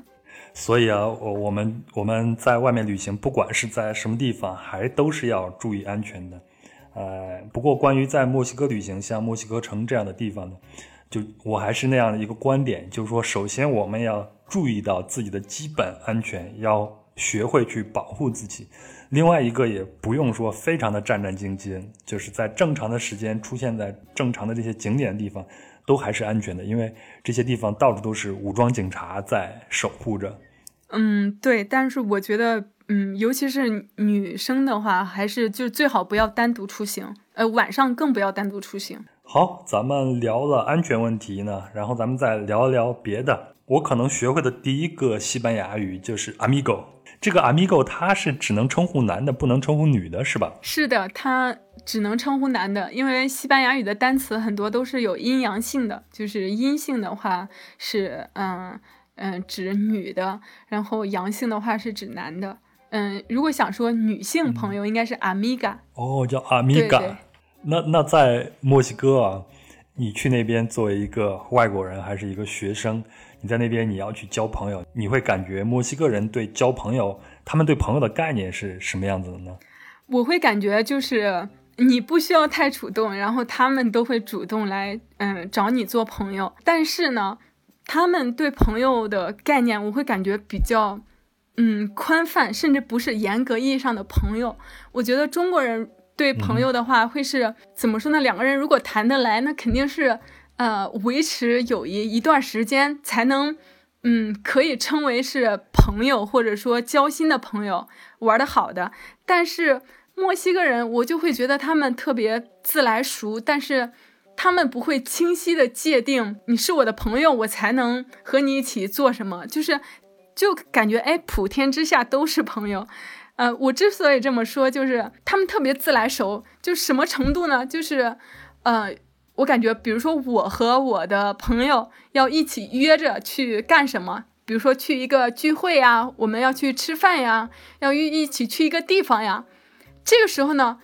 S1: 所以啊，我我们我们在外面旅行，不管是在什么地方，还都是要注意安全的。呃，不过关于在墨西哥旅行，像墨西哥城这样的地方呢，就我还是那样的一个观点，就是说，首先我们要注意到自己的基本安全，要学会去保护自己。另外一个也不用说非常的战战兢兢，就是在正常的时间出现在正常的这些景点的地方。都还是安全的，因为这些地方到处都是武装警察在守护着。
S2: 嗯，对，但是我觉得，嗯，尤其是女生的话，还是就最好不要单独出行，呃，晚上更不要单独出行。
S1: 好，咱们聊了安全问题呢，然后咱们再聊一聊别的。我可能学会的第一个西班牙语就是 amigo。这个 amigo 它是只能称呼男的，不能称呼女的，是吧？
S2: 是的，它。只能称呼男的，因为西班牙语的单词很多都是有阴阳性的，就是阴性的话是嗯嗯指女的，然后阳性的话是指男的。嗯，如果想说女性朋友，应该是 amiga。
S1: 哦，叫 amiga。那那在墨西哥啊，你去那边作为一个外国人还是一个学生，你在那边你要去交朋友，你会感觉墨西哥人对交朋友，他们对朋友的概念是什么样子的呢？
S2: 我会感觉就是。你不需要太主动，然后他们都会主动来，嗯，找你做朋友。但是呢，他们对朋友的概念，我会感觉比较，嗯，宽泛，甚至不是严格意义上的朋友。我觉得中国人对朋友的话，会是怎么说呢？两个人如果谈得来，那肯定是，呃，维持友谊一段时间才能，嗯，可以称为是朋友，或者说交心的朋友，玩的好的。但是。墨西哥人，我就会觉得他们特别自来熟，但是他们不会清晰的界定你是我的朋友，我才能和你一起做什么，就是就感觉哎，普天之下都是朋友。呃，我之所以这么说，就是他们特别自来熟，就什么程度呢？就是呃，我感觉，比如说我和我的朋友要一起约着去干什么，比如说去一个聚会呀，我们要去吃饭呀，要一一起去一个地方呀。这个时候呢，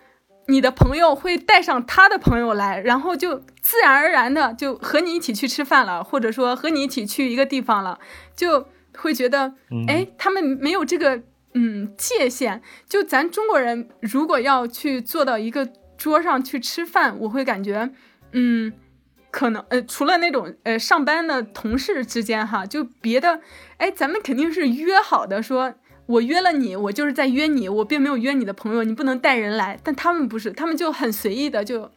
S2: 你的朋友会带上他的朋友来，然后就自然而然的就和你一起去吃饭了，或者说和你一起去一个地方了，就会觉得，哎，他们没有这个嗯界限。就咱中国人如果要去坐到一个桌上去吃饭，我会感觉，嗯，可能呃，除了那种呃上班的同事之间哈，就别的，哎，咱们肯定是约好的说。我约了你，我就是在约你，我并没有约你的朋友，你不能带人来。但他们不是，他们就很随意的就，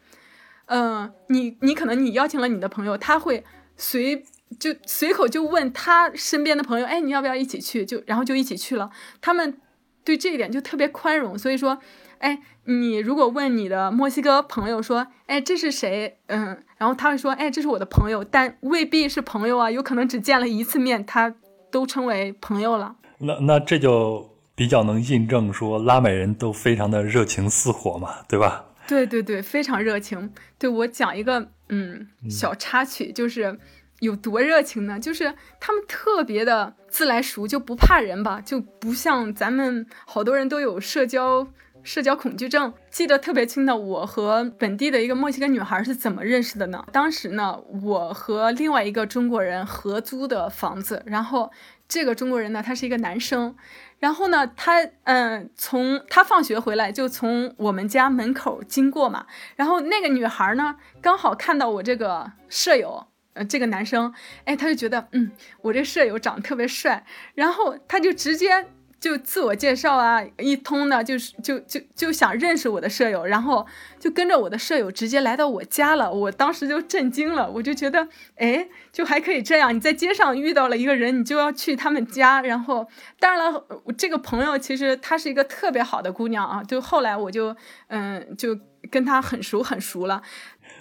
S2: 嗯，你你可能你邀请了你的朋友，他会随就随口就问他身边的朋友，哎，你要不要一起去？就然后就一起去了。他们对这一点就特别宽容，所以说，哎，你如果问你的墨西哥朋友说，哎，这是谁？嗯，然后他会说，哎，这是我的朋友，但未必是朋友啊，有可能只见了一次面，他都称为朋友了。
S1: 那那这就比较能印证说拉美人都非常的热情似火嘛，对吧？
S2: 对对对，非常热情。对我讲一个嗯小插曲，就是有多热情呢？就是他们特别的自来熟，就不怕人吧，就不像咱们好多人都有社交社交恐惧症。记得特别清的，我和本地的一个墨西哥女孩是怎么认识的呢？当时呢，我和另外一个中国人合租的房子，然后。这个中国人呢，他是一个男生，然后呢，他嗯，从他放学回来就从我们家门口经过嘛，然后那个女孩呢，刚好看到我这个舍友，呃，这个男生，哎，他就觉得，嗯，我这舍友长得特别帅，然后他就直接。就自我介绍啊，一通的，就是就就就想认识我的舍友，然后就跟着我的舍友直接来到我家了。我当时就震惊了，我就觉得，哎，就还可以这样。你在街上遇到了一个人，你就要去他们家。然后，当然了，这个朋友其实她是一个特别好的姑娘啊。就后来我就嗯，就跟她很熟很熟了。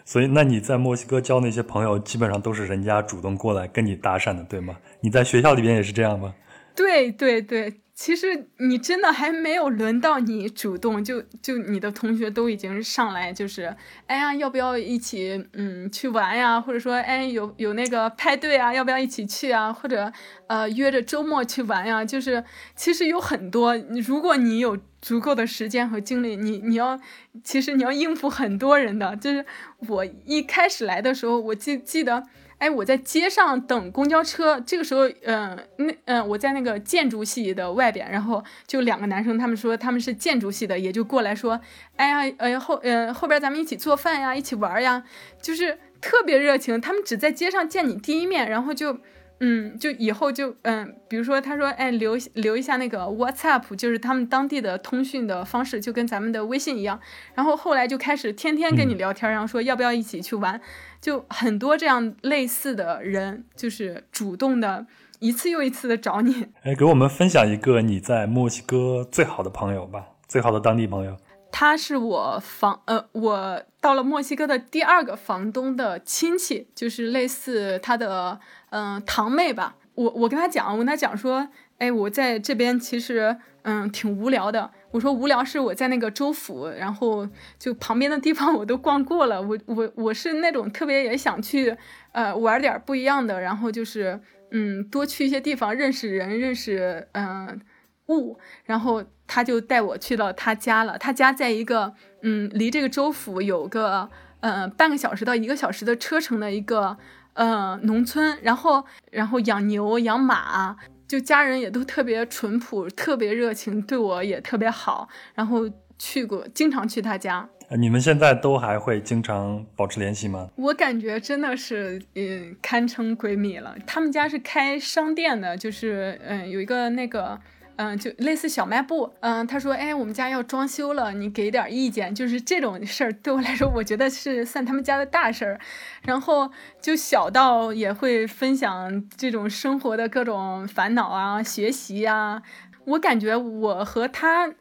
S1: 所以，那你在墨西哥交那些朋友，基本上都是人家主动过来跟你搭讪的，对吗？你在学校里边也是这样吗？
S2: 对对对。其实你真的还没有轮到你主动，就就你的同学都已经上来，就是哎呀，要不要一起嗯去玩呀？或者说哎有有那个派对啊，要不要一起去啊？或者呃约着周末去玩呀？就是其实有很多，如果你有足够的时间和精力，你你要其实你要应付很多人的。就是我一开始来的时候，我记记得。哎，我在街上等公交车，这个时候，嗯，那，嗯，我在那个建筑系的外边，然后就两个男生，他们说他们是建筑系的，也就过来说，哎呀，哎呀，后，嗯，后边咱们一起做饭呀，一起玩呀，就是特别热情。他们只在街上见你第一面，然后就。嗯，就以后就嗯，比如说他说，哎，留留一下那个 WhatsApp，就是他们当地的通讯的方式，就跟咱们的微信一样。然后后来就开始天天跟你聊天，然后说要不要一起去玩，就很多这样类似的人，就是主动的一次又一次的找你。
S1: 哎，给我们分享一个你在墨西哥最好的朋友吧，最好的当地朋友。
S2: 他是我房呃，我到了墨西哥的第二个房东的亲戚，就是类似他的。嗯，堂妹吧，我我跟她讲，我跟她讲说，哎，我在这边其实嗯挺无聊的。我说无聊是我在那个州府，然后就旁边的地方我都逛过了。我我我是那种特别也想去呃玩点不一样的，然后就是嗯多去一些地方，认识人，认识嗯物。然后他就带我去到他家了，他家在一个嗯离这个州府有个呃半个小时到一个小时的车程的一个。嗯，农村，然后然后养牛养马，就家人也都特别淳朴，特别热情，对我也特别好。然后去过，经常去他家。
S1: 你们现在都还会经常保持联系吗？
S2: 我感觉真的是，嗯，堪称闺蜜了。他们家是开商店的，就是嗯，有一个那个。嗯，就类似小卖部。嗯，他说，哎，我们家要装修了，你给点意见。就是这种事儿，对我来说，我觉得是算他们家的大事儿。然后就小到也会分享这种生活的各种烦恼啊、学习啊。我感觉我和他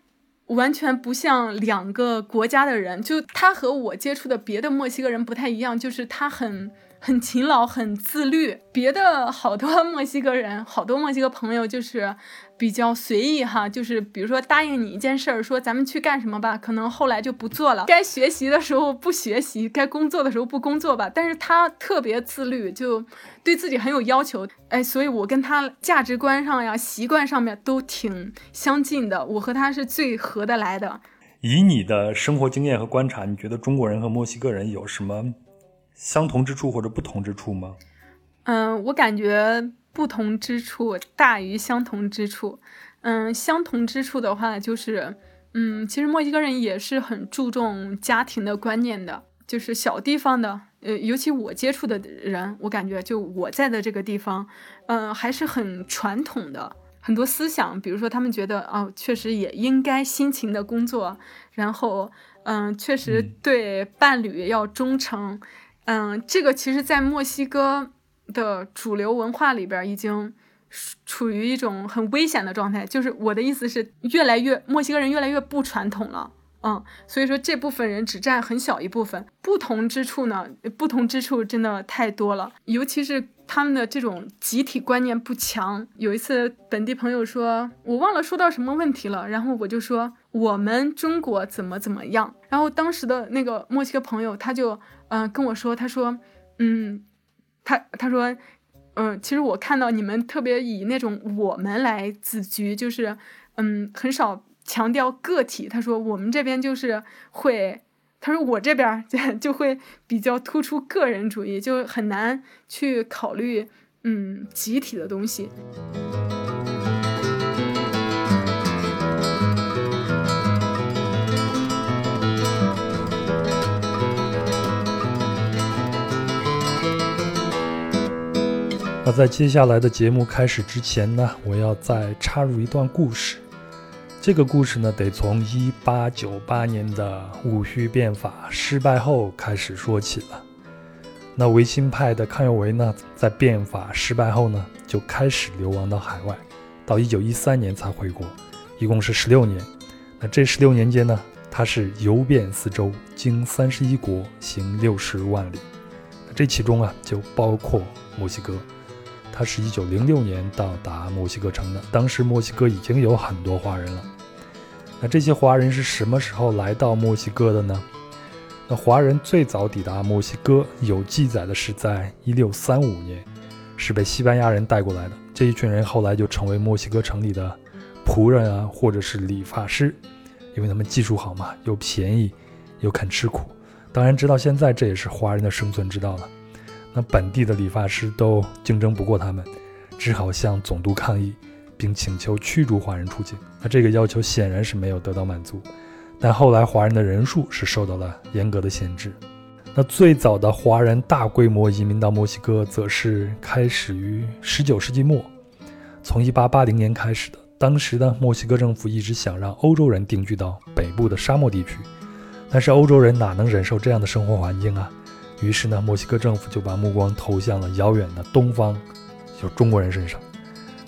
S2: 完全不像两个国家的人。就他和我接触的别的墨西哥人不太一样，就是他很。很勤劳，很自律。别的好多 墨西哥人，好多墨西哥朋友就是比较随意哈，就是比如说答应你一件事儿，说咱们去干什么吧，可能后来就不做了。该学习的时候不学习，该工作的时候不工作吧。但是他特别自律，就对自己很有要求。哎，所以我跟他价值观上呀、习惯上面都挺相近的。我和他是最合得来的。
S1: 以你的生活经验和观察，你觉得中国人和墨西哥人有什么？相同之处或者不同之处吗？
S2: 嗯，我感觉不同之处大于相同之处。嗯，相同之处的话，就是，嗯，其实墨西哥人也是很注重家庭的观念的，就是小地方的，呃，尤其我接触的人，我感觉就我在的这个地方，嗯，还是很传统的，很多思想，比如说他们觉得，哦，确实也应该辛勤的工作，然后，嗯，确实对伴侣要忠诚。嗯，这个其实，在墨西哥的主流文化里边，已经处于一种很危险的状态。就是我的意思是，越来越墨西哥人越来越不传统了。嗯，所以说这部分人只占很小一部分。不同之处呢，不同之处真的太多了，尤其是他们的这种集体观念不强。有一次，本地朋友说，我忘了说到什么问题了，然后我就说我们中国怎么怎么样，然后当时的那个墨西哥朋友他就。嗯，跟我说，他说，嗯，他他说，嗯，其实我看到你们特别以那种我们来自居，就是，嗯，很少强调个体。他说我们这边就是会，他说我这边 就会比较突出个人主义，就很难去考虑，嗯，集体的东西。
S1: 那在接下来的节目开始之前呢，我要再插入一段故事。这个故事呢，得从一八九八年的戊戌变法失败后开始说起了。那维新派的康有为呢，在变法失败后呢，就开始流亡到海外，到一九一三年才回国，一共是十六年。那这十六年间呢，他是游遍四周，经三十一国，行六十万里。这其中啊，就包括墨西哥。他是一九零六年到达墨西哥城的，当时墨西哥已经有很多华人了。那这些华人是什么时候来到墨西哥的呢？那华人最早抵达墨西哥，有记载的是在一六三五年，是被西班牙人带过来的。这一群人后来就成为墨西哥城里的仆人啊，或者是理发师，因为他们技术好嘛，又便宜，又肯吃苦。当然，直到现在，这也是华人的生存之道了。那本地的理发师都竞争不过他们，只好向总督抗议，并请求驱逐华人出境。那这个要求显然是没有得到满足。但后来华人的人数是受到了严格的限制。那最早的华人大规模移民到墨西哥，则是开始于19世纪末，从1880年开始的。当时呢，墨西哥政府一直想让欧洲人定居到北部的沙漠地区，但是欧洲人哪能忍受这样的生活环境啊？于是呢，墨西哥政府就把目光投向了遥远的东方，就中国人身上。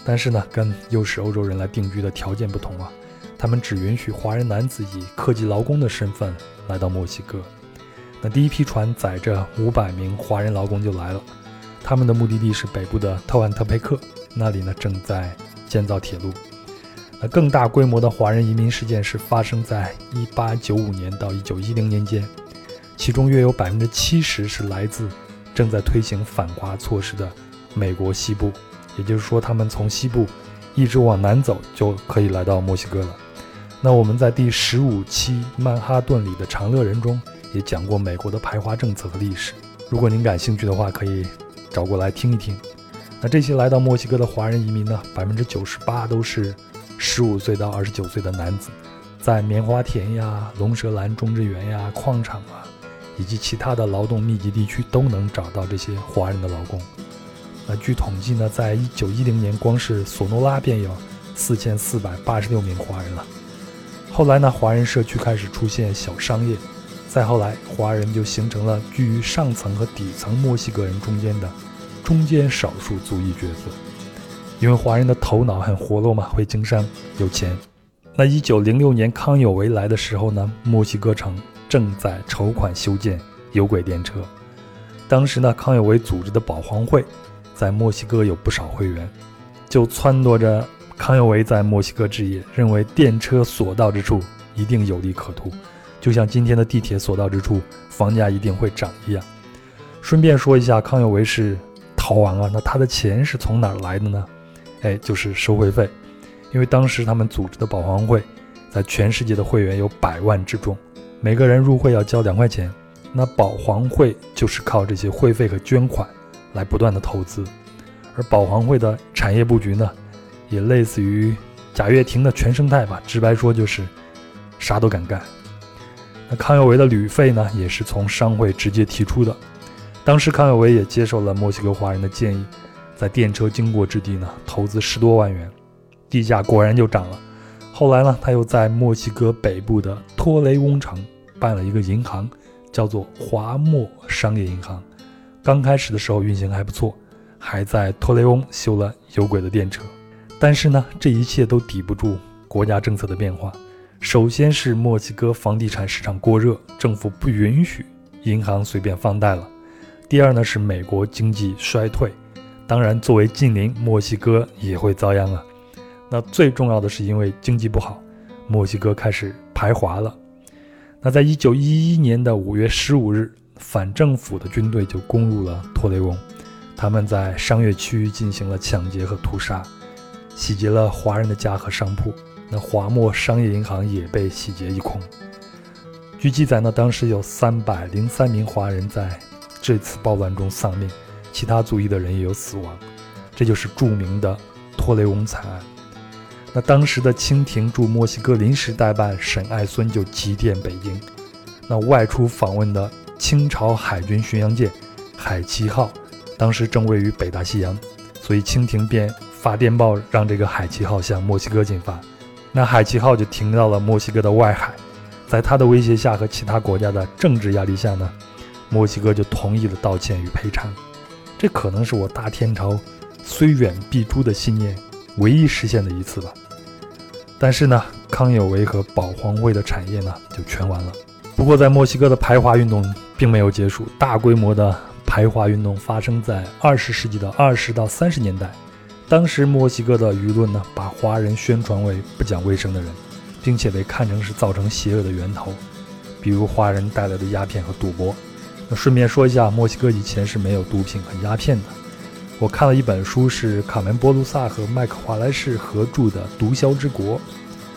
S1: 但是呢，跟诱使欧洲人来定居的条件不同啊，他们只允许华人男子以科技劳工的身份来到墨西哥。那第一批船载着五百名华人劳工就来了，他们的目的地是北部的特万特佩克，那里呢正在建造铁路。那更大规模的华人移民事件是发生在一八九五年到一九一零年间。其中约有百分之七十是来自正在推行反华措施的美国西部，也就是说，他们从西部一直往南走就可以来到墨西哥了。那我们在第十五期《曼哈顿里的长乐人》中也讲过美国的排华政策和历史，如果您感兴趣的话，可以找过来听一听。那这些来到墨西哥的华人移民呢，百分之九十八都是十五岁到二十九岁的男子，在棉花田呀、龙舌兰种植园呀、矿场啊。以及其他的劳动密集地区都能找到这些华人的劳工。那据统计呢，在一九一零年，光是索诺拉便有四千四百八十六名华人了。后来呢，华人社区开始出现小商业，再后来，华人就形成了居于上层和底层墨西哥人中间的中间少数族裔角色。因为华人的头脑很活络嘛，会经商，有钱。那一九零六年康有为来的时候呢，墨西哥城。正在筹款修建有轨电车。当时呢，康有为组织的保皇会在墨西哥有不少会员，就撺掇着康有为在墨西哥置业，认为电车所到之处一定有利可图，就像今天的地铁所到之处房价一定会涨一样。顺便说一下，康有为是逃亡啊，那他的钱是从哪儿来的呢？哎，就是收会费，因为当时他们组织的保皇会在全世界的会员有百万之众。每个人入会要交两块钱，那保皇会就是靠这些会费和捐款来不断的投资，而保皇会的产业布局呢，也类似于贾跃亭的全生态吧，直白说就是啥都敢干。那康有为的旅费呢，也是从商会直接提出的，当时康有为也接受了墨西哥华人的建议，在电车经过之地呢投资十多万元，地价果然就涨了。后来呢，他又在墨西哥北部的托雷翁城办了一个银行，叫做华墨商业银行。刚开始的时候运行还不错，还在托雷翁修了有轨的电车。但是呢，这一切都抵不住国家政策的变化。首先是墨西哥房地产市场过热，政府不允许银行随便放贷了。第二呢，是美国经济衰退，当然作为近邻，墨西哥也会遭殃啊。那最重要的是，因为经济不好，墨西哥开始排华了。那在一九一一年的五月十五日，反政府的军队就攻入了托雷翁，他们在商业区进行了抢劫和屠杀，洗劫了华人的家和商铺。那华墨商业银行也被洗劫一空。据记载呢，当时有三百零三名华人在这次暴乱中丧命，其他族裔的人也有死亡。这就是著名的托雷翁惨案。那当时的清廷驻墨西哥临时代办沈爱孙就急电北京，那外出访问的清朝海军巡洋舰海奇号，当时正位于北大西洋，所以清廷便发电报让这个海奇号向墨西哥进发。那海奇号就停到了墨西哥的外海，在他的威胁下和其他国家的政治压力下呢，墨西哥就同意了道歉与赔偿。这可能是我大天朝虽远必诛的信念。唯一实现的一次吧，但是呢，康有为和保皇会的产业呢就全完了。不过，在墨西哥的排华运动并没有结束，大规模的排华运动发生在二十世纪的二十到三十年代，当时墨西哥的舆论呢，把华人宣传为不讲卫生的人，并且被看成是造成邪恶的源头，比如华人带来的鸦片和赌博。那顺便说一下，墨西哥以前是没有毒品和鸦片的。我看了一本书，是卡门波卢萨和麦克华莱士合著的《毒枭之国》。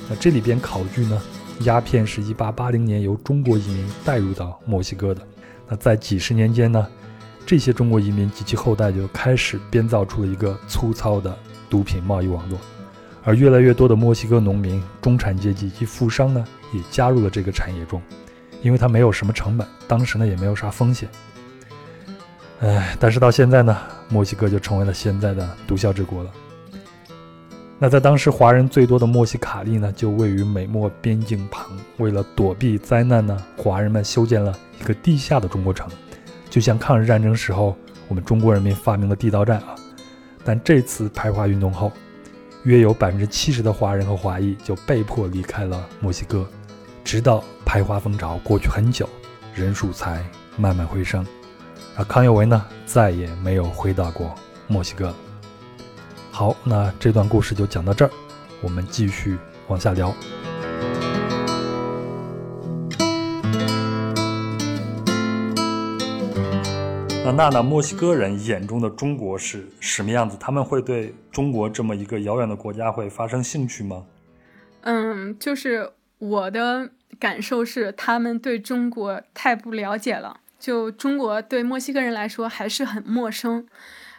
S1: 那这里边考据呢，鸦片是一八八零年由中国移民带入到墨西哥的。那在几十年间呢，这些中国移民及其后代就开始编造出了一个粗糙的毒品贸易网络，而越来越多的墨西哥农民、中产阶级及富商呢，也加入了这个产业中，因为它没有什么成本，当时呢也没有啥风险。哎，但是到现在呢，墨西哥就成为了现在的毒枭之国了。那在当时华人最多的墨西卡利呢，就位于美墨边境旁。为了躲避灾难呢，华人们修建了一个地下的中国城，就像抗日战争时候我们中国人民发明的地道战啊。但这次排华运动后，约有百分之七十的华人和华裔就被迫离开了墨西哥，直到排华风潮过去很久，人数才慢慢回升。而康有为呢，再也没有回到过墨西哥。好，那这段故事就讲到这儿，我们继续往下聊。那娜娜，墨西哥人眼中的中国是什么样子？他们会对中国这么一个遥远的国家会发生兴趣吗？
S2: 嗯，就是我的感受是，他们对中国太不了解了。就中国对墨西哥人来说还是很陌生，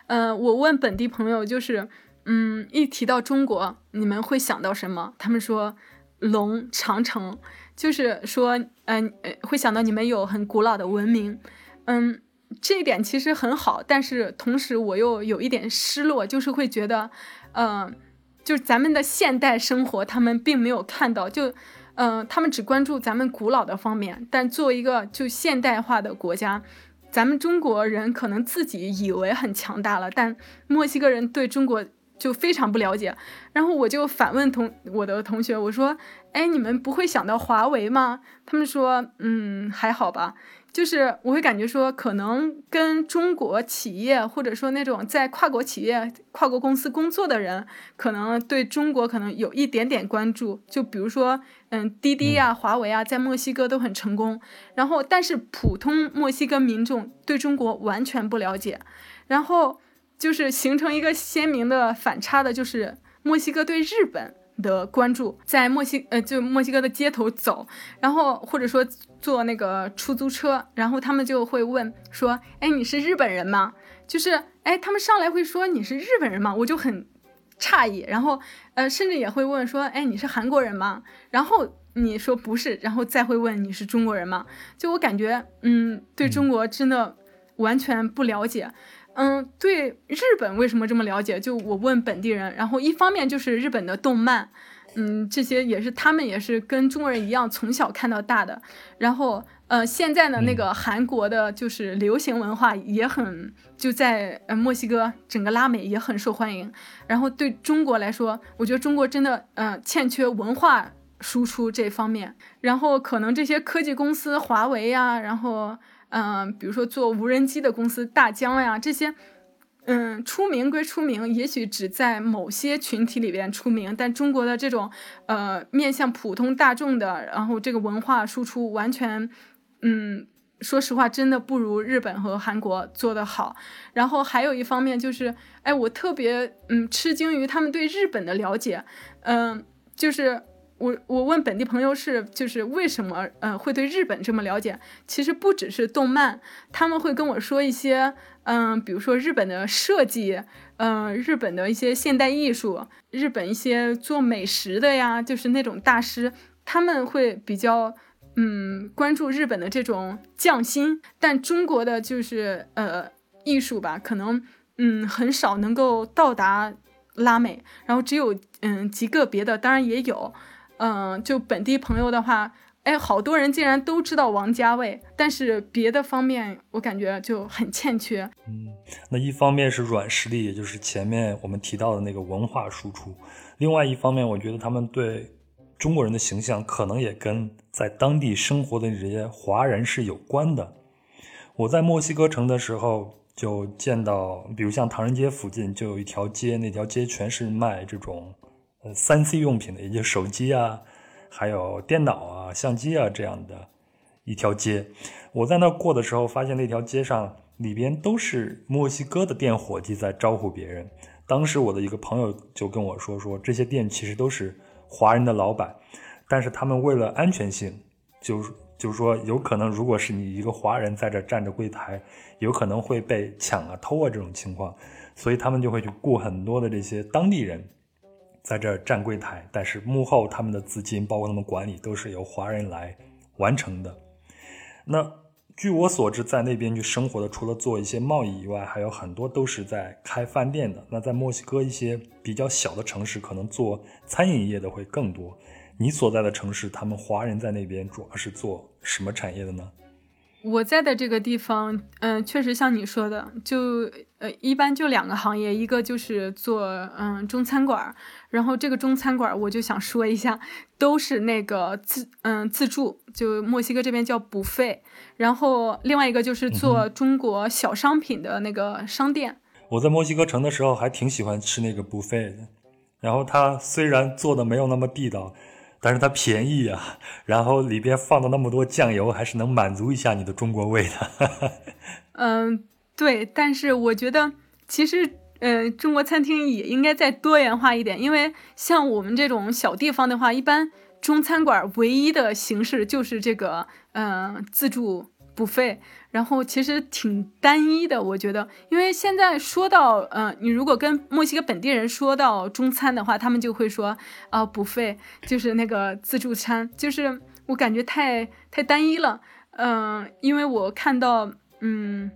S2: 呃，我问本地朋友，就是，嗯，一提到中国，你们会想到什么？他们说龙、长城，就是说，嗯，会想到你们有很古老的文明，嗯，这一点其实很好，但是同时我又有一点失落，就是会觉得，嗯，就是咱们的现代生活，他们并没有看到，就。嗯，他们只关注咱们古老的方面，但作为一个就现代化的国家，咱们中国人可能自己以为很强大了，但墨西哥人对中国就非常不了解。然后我就反问同我的同学，我说：“哎，你们不会想到华为吗？”他们说：“嗯，还好吧。”就是我会感觉说，可能跟中国企业或者说那种在跨国企业、跨国公司工作的人，可能对中国可能有一点点关注。就比如说，嗯，滴滴呀、华为啊，在墨西哥都很成功。然后，但是普通墨西哥民众对中国完全不了解。然后就是形成一个鲜明的反差的，就是墨西哥对日本。的关注，在墨西呃，就墨西哥的街头走，然后或者说坐那个出租车，然后他们就会问说：“哎，你是日本人吗？”就是哎，他们上来会说你是日本人吗？我就很诧异，然后呃，甚至也会问说：“哎，你是韩国人吗？”然后你说不是，然后再会问你是中国人吗？就我感觉，嗯，对中国真的完全不了解。对日本为什么这么了解？就我问本地人，然后一方面就是日本的动漫，嗯，这些也是他们也是跟中国人一样从小看到大的。然后，呃，现在的那个韩国的就是流行文化也很就在呃墨西哥整个拉美也很受欢迎。然后对中国来说，我觉得中国真的呃欠缺文化输出这方面。然后可能这些科技公司，华为呀，然后。嗯，比如说做无人机的公司大疆呀，这些，嗯，出名归出名，也许只在某些群体里边出名，但中国的这种，呃，面向普通大众的，然后这个文化输出完全，嗯，说实话，真的不如日本和韩国做得好。然后还有一方面就是，哎，我特别嗯吃惊于他们对日本的了解，嗯，就是。我我问本地朋友是就是为什么呃会对日本这么了解？其实不只是动漫，他们会跟我说一些嗯，比如说日本的设计，嗯，日本的一些现代艺术，日本一些做美食的呀，就是那种大师，他们会比较嗯关注日本的这种匠心，但中国的就是呃艺术吧，可能嗯很少能够到达拉美，然后只有嗯极个别的，当然也有。嗯，就本地朋友的话，哎，好多人竟然都知道王家卫，但是别的方面我感觉就很欠缺。
S1: 嗯，那一方面是软实力，也就是前面我们提到的那个文化输出；另外一方面，我觉得他们对中国人的形象可能也跟在当地生活的这些华人是有关的。我在墨西哥城的时候就见到，比如像唐人街附近就有一条街，那条街全是卖这种三 C 用品的，也就是手机啊，还有电脑啊、相机啊这样的一条街。我在那过的时候，发现那条街上里边都是墨西哥的店伙计在招呼别人。当时我的一个朋友就跟我说，说这些店其实都是华人的老板，但是他们为了安全性，就。就是说，有可能如果是你一个华人在这站着柜台，有可能会被抢啊、偷啊这种情况，所以他们就会去雇很多的这些当地人在这儿站柜台，但是幕后他们的资金，包括他们管理，都是由华人来完成的。那据我所知，在那边去生活的，除了做一些贸易以外，还有很多都是在开饭店的。那在墨西哥一些比较小的城市，可能做餐饮业的会更多。你所在的城市，他们华人在那边主要是做什么产业的呢？
S2: 我在的这个地方，嗯，确实像你说的，就呃，一般就两个行业，一个就是做嗯中餐馆，然后这个中餐馆我就想说一下，都是那个自嗯自助，就墨西哥这边叫补费，然后另外一个就是做中国小商品的那个商店。
S1: 我在墨西哥城的时候还挺喜欢吃那个补费的，然后它虽然做的没有那么地道。但是它便宜啊，然后里边放的那么多酱油，还是能满足一下你的中国味的。
S2: 嗯，对。但是我觉得，其实，嗯，中国餐厅也应该再多元化一点，因为像我们这种小地方的话，一般中餐馆唯一的形式就是这个，嗯，自助。补费，然后其实挺单一的，我觉得，因为现在说到，嗯，你如果跟墨西哥本地人说到中餐的话，他们就会说，啊，补费就是那个自助餐，就是我感觉太太单一了，嗯，因为我看到，嗯，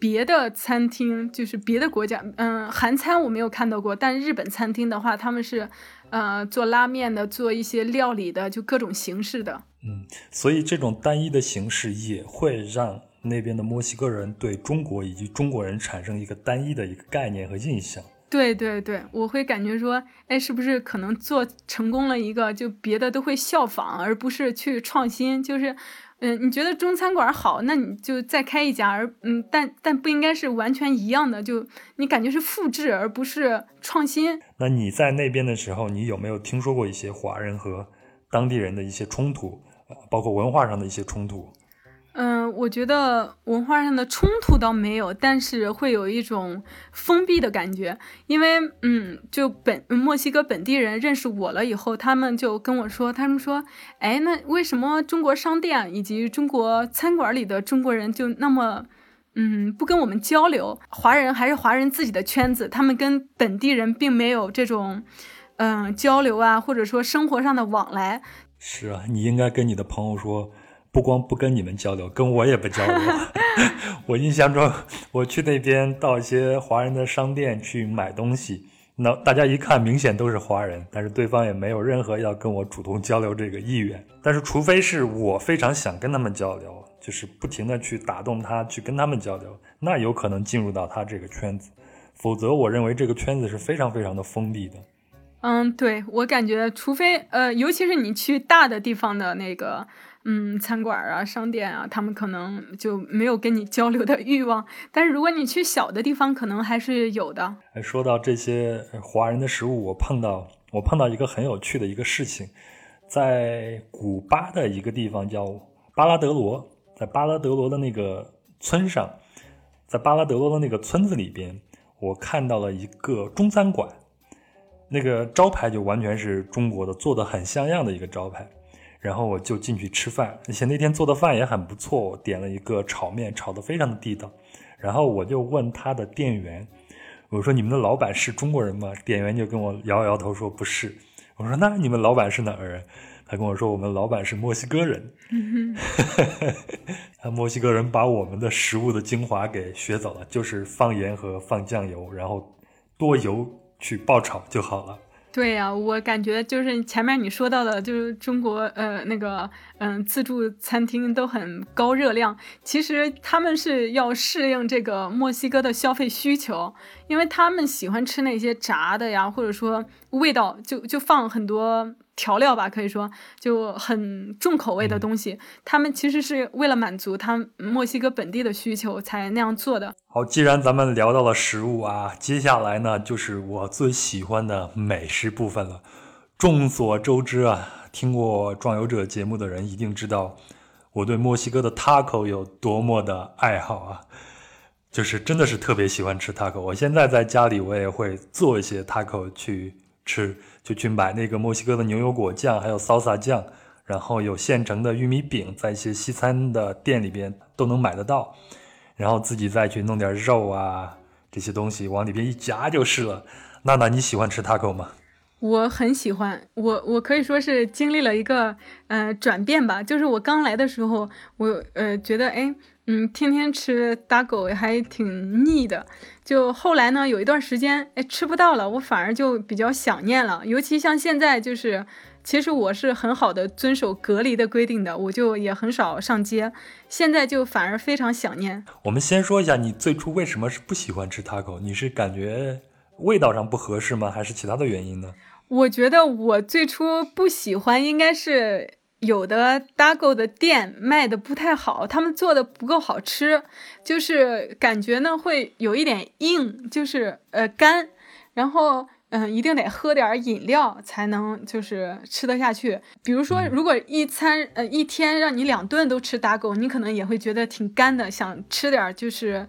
S2: 别的餐厅就是别的国家，嗯，韩餐我没有看到过，但日本餐厅的话，他们是，呃，做拉面的，做一些料理的，就各种形式的。
S1: 嗯，所以这种单一的形式也会让那边的墨西哥人对中国以及中国人产生一个单一的一个概念和印象。
S2: 对对对，我会感觉说，哎，是不是可能做成功了一个，就别的都会效仿，而不是去创新？就是，嗯，你觉得中餐馆好，那你就再开一家，而嗯，但但不应该是完全一样的，就你感觉是复制而不是创新。
S1: 那你在那边的时候，你有没有听说过一些华人和当地人的一些冲突？包括文化上的一些冲突，
S2: 嗯，我觉得文化上的冲突倒没有，但是会有一种封闭的感觉，因为，嗯，就本墨西哥本地人认识我了以后，他们就跟我说，他们说，哎，那为什么中国商店以及中国餐馆里的中国人就那么，嗯，不跟我们交流？华人还是华人自己的圈子，他们跟本地人并没有这种，嗯，交流啊，或者说生活上的往来。
S1: 是啊，你应该跟你的朋友说，不光不跟你们交流，跟我也不交流。我印象中，我去那边到一些华人的商店去买东西，那大家一看，明显都是华人，但是对方也没有任何要跟我主动交流这个意愿。但是，除非是我非常想跟他们交流，就是不停的去打动他，去跟他们交流，那有可能进入到他这个圈子。否则，我认为这个圈子是非常非常的封闭的。
S2: 嗯，对我感觉，除非呃，尤其是你去大的地方的那个，嗯，餐馆啊、商店啊，他们可能就没有跟你交流的欲望。但是如果你去小的地方，可能还是有的。
S1: 说到这些华人的食物，我碰到我碰到一个很有趣的一个事情，在古巴的一个地方叫巴拉德罗，在巴拉德罗的那个村上，在巴拉德罗的那个村子里边，我看到了一个中餐馆。那个招牌就完全是中国的，做的很像样的一个招牌，然后我就进去吃饭，而且那天做的饭也很不错，我点了一个炒面，炒的非常的地道，然后我就问他的店员，我说你们的老板是中国人吗？店员就跟我摇摇头说不是，我说那你们老板是哪儿人？他跟我说我们老板是墨西哥人，他 墨西哥人把我们的食物的精华给学走了，就是放盐和放酱油，然后多油。去爆炒就好了。
S2: 对呀，我感觉就是前面你说到的，就是中国呃那个嗯自助餐厅都很高热量，其实他们是要适应这个墨西哥的消费需求，因为他们喜欢吃那些炸的呀，或者说味道就就放很多调料吧，可以说就很重口味的东西。他们其实是为了满足他墨西哥本地的需求才那样做的。
S1: 好，既然咱们聊到了食物啊，接下来呢就是我最喜欢的美食部分了。众所周知啊，听过《壮游者》节目的人一定知道，我对墨西哥的 taco 有多么的爱好啊，就是真的是特别喜欢吃 taco。我现在在家里，我也会做一些 taco 去吃。就去买那个墨西哥的牛油果酱，还有 salsa 酱，然后有现成的玉米饼，在一些西餐的店里边都能买得到，然后自己再去弄点肉啊这些东西往里边一夹就是了。娜娜，你喜欢吃 taco 吗？
S2: 我很喜欢，我我可以说是经历了一个呃转变吧，就是我刚来的时候，我呃觉得哎。嗯，天天吃打狗还挺腻的。就后来呢，有一段时间，哎，吃不到了，我反而就比较想念了。尤其像现在，就是其实我是很好的遵守隔离的规定的，我就也很少上街。现在就反而非常想念。
S1: 我们先说一下，你最初为什么是不喜欢吃 taco？你是感觉味道上不合适吗？还是其他的原因呢？
S2: 我觉得我最初不喜欢，应该是。有的 Dago 的店卖的不太好，他们做的不够好吃，就是感觉呢会有一点硬，就是呃干，然后嗯一定得喝点饮料才能就是吃得下去。比如说，如果一餐呃一天让你两顿都吃 Dago，你可能也会觉得挺干的，想吃点就是。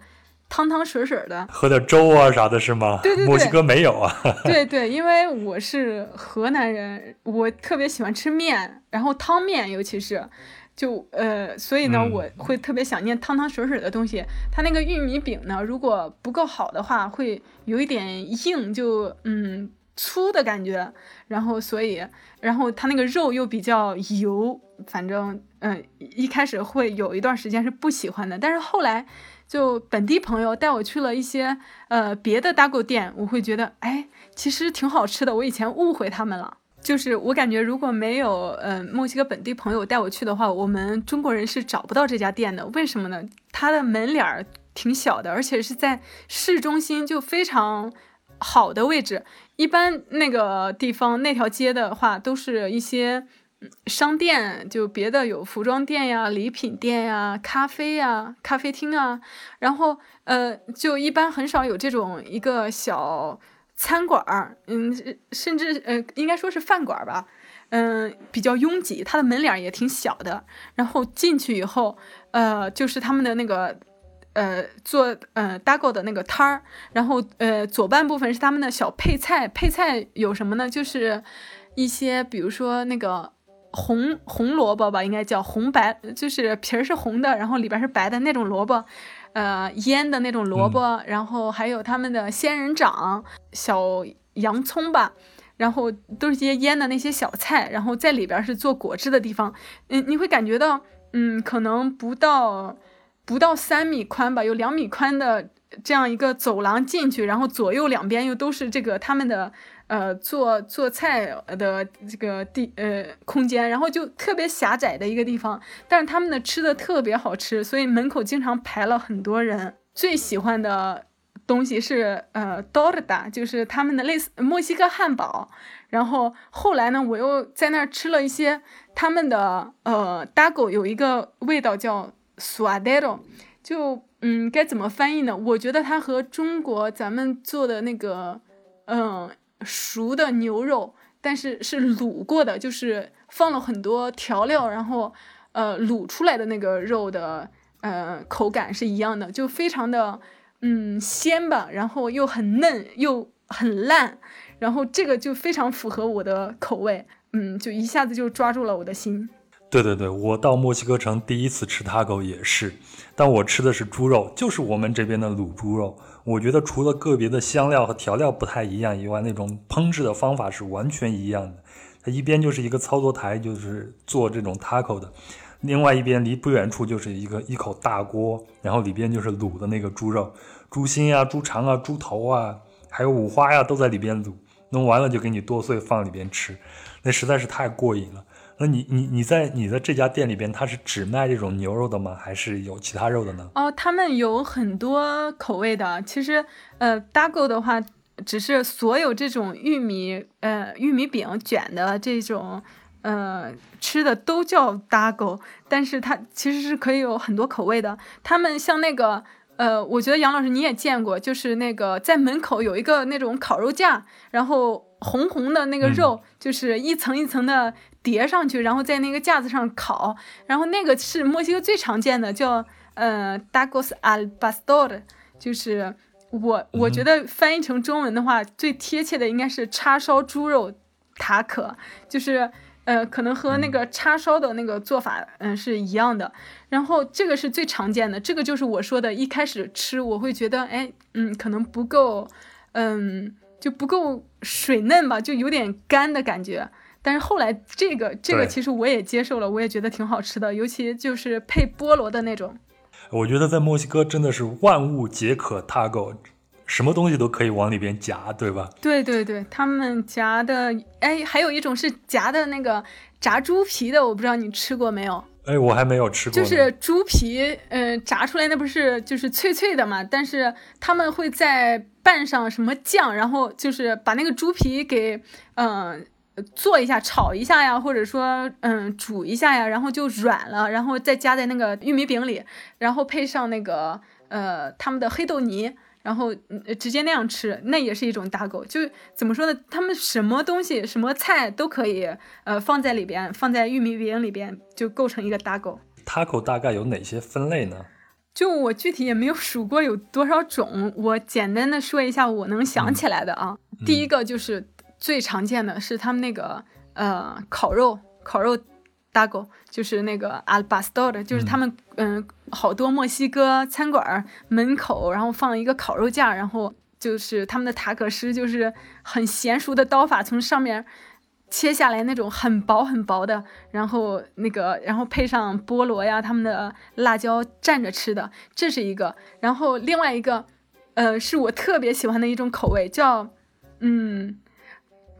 S2: 汤汤水水的，
S1: 喝点粥啊啥的，是吗？
S2: 对对对，
S1: 墨西哥没有啊。
S2: 对对，因为我是河南人，我特别喜欢吃面，然后汤面，尤其是，就呃，所以呢，我会特别想念汤汤水水的东西。它那个玉米饼呢，如果不够好的话，会有一点硬，就嗯粗的感觉。然后所以，然后它那个肉又比较油，反正嗯，一开始会有一段时间是不喜欢的，但是后来。就本地朋友带我去了一些呃别的大狗店，我会觉得哎，其实挺好吃的。我以前误会他们了，就是我感觉如果没有呃墨西哥本地朋友带我去的话，我们中国人是找不到这家店的。为什么呢？它的门脸儿挺小的，而且是在市中心，就非常好的位置。一般那个地方那条街的话，都是一些。商店就别的有服装店呀、礼品店呀、咖啡呀、咖啡厅啊，然后呃，就一般很少有这种一个小餐馆儿，嗯，甚至呃，应该说是饭馆吧，嗯，比较拥挤，它的门脸也挺小的。然后进去以后，呃，就是他们的那个呃做呃搭购的那个摊儿，然后呃左半部分是他们的小配菜，配菜有什么呢？就是一些比如说那个。红红萝卜吧，应该叫红白，就是皮儿是红的，然后里边是白的那种萝卜，呃，腌的那种萝卜，然后还有他们的仙人掌、小洋葱吧，然后都是些腌的那些小菜，然后在里边是做果汁的地方，嗯，你会感觉到，嗯，可能不到不到三米宽吧，有两米宽的这样一个走廊进去，然后左右两边又都是这个他们的。呃，做做菜的这个地呃空间，然后就特别狭窄的一个地方，但是他们的吃的特别好吃，所以门口经常排了很多人。最喜欢的东西是呃 torta，就是他们的类似墨西哥汉堡。然后后来呢，我又在那儿吃了一些他们的呃 dago，有一个味道叫 suadero，就嗯该怎么翻译呢？我觉得它和中国咱们做的那个嗯。熟的牛肉，但是是卤过的，就是放了很多调料，然后呃卤出来的那个肉的呃口感是一样的，就非常的嗯鲜吧，然后又很嫩又很烂，然后这个就非常符合我的口味，嗯，就一下子就抓住了我的心。
S1: 对对对，我到墨西哥城第一次吃 taco 也是，但我吃的是猪肉，就是我们这边的卤猪肉。我觉得除了个别的香料和调料不太一样以外，那种烹制的方法是完全一样的。它一边就是一个操作台，就是做这种 taco 的；另外一边离不远处就是一个一口大锅，然后里边就是卤的那个猪肉，猪心啊、猪肠啊、猪头啊，还有五花呀，都在里边卤。弄完了就给你剁碎放里边吃，那实在是太过瘾了。那你你你在你的这家店里边，它是只卖这种牛肉的吗？还是有其他肉的呢？
S2: 哦，他们有很多口味的。其实，呃，Dago 的话，只是所有这种玉米呃玉米饼卷的这种呃吃的都叫 dago，但是它其实是可以有很多口味的。他们像那个呃，我觉得杨老师你也见过，就是那个在门口有一个那种烤肉架，然后红红的那个肉就是一层一层的叠上去，然后在那个架子上烤，然后那个是墨西哥最常见的，叫呃 dagos al pastor，就是。我我觉得翻译成中文的话，最贴切的应该是叉烧猪肉塔可，就是呃，可能和那个叉烧的那个做法嗯是一样的。然后这个是最常见的，这个就是我说的，一开始吃我会觉得哎嗯可能不够嗯就不够水嫩吧，就有点干的感觉。但是后来这个这个其实我也接受了，我也觉得挺好吃的，尤其就是配菠萝的那种。
S1: 我觉得在墨西哥真的是万物皆可 taco，什么东西都可以往里边夹，对吧？
S2: 对对对，他们夹的，哎，还有一种是夹的那个炸猪皮的，我不知道你吃过没有？
S1: 哎，我还没有吃过。
S2: 就是猪皮，嗯，炸出来那不是就是脆脆的嘛？但是他们会在拌上什么酱，然后就是把那个猪皮给，嗯。做一下，炒一下呀，或者说，嗯，煮一下呀，然后就软了，然后再加在那个玉米饼里，然后配上那个，呃，他们的黑豆泥，然后直接那样吃，那也是一种大狗。就怎么说呢？他们什么东西、什么菜都可以，呃，放在里边，放在玉米饼里边，就构成一个大狗。
S1: taco 大概有哪些分类呢？
S2: 就我具体也没有数过有多少种，我简单的说一下我能想起来的啊。第一个就是。最常见的是他们那个呃烤肉烤肉 dago，就是那个 al pastor，就是他们嗯好多墨西哥餐馆门口，然后放一个烤肉架，然后就是他们的塔可师就是很娴熟的刀法从上面切下来那种很薄很薄的，然后那个然后配上菠萝呀，他们的辣椒蘸着吃的，这是一个。然后另外一个呃是我特别喜欢的一种口味，叫嗯。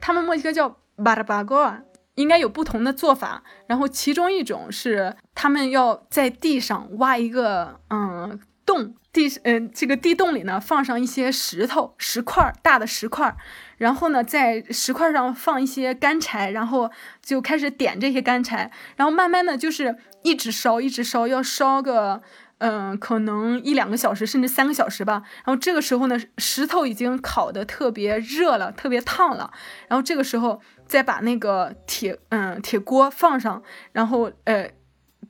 S2: 他们墨西哥叫巴拉巴戈啊，应该有不同的做法。然后其中一种是他们要在地上挖一个嗯洞，地嗯这个地洞里呢放上一些石头石块大的石块，然后呢在石块上放一些干柴，然后就开始点这些干柴，然后慢慢的就是一直烧一直烧，要烧个。嗯，可能一两个小时，甚至三个小时吧。然后这个时候呢，石头已经烤得特别热了，特别烫了。然后这个时候再把那个铁嗯铁锅放上，然后呃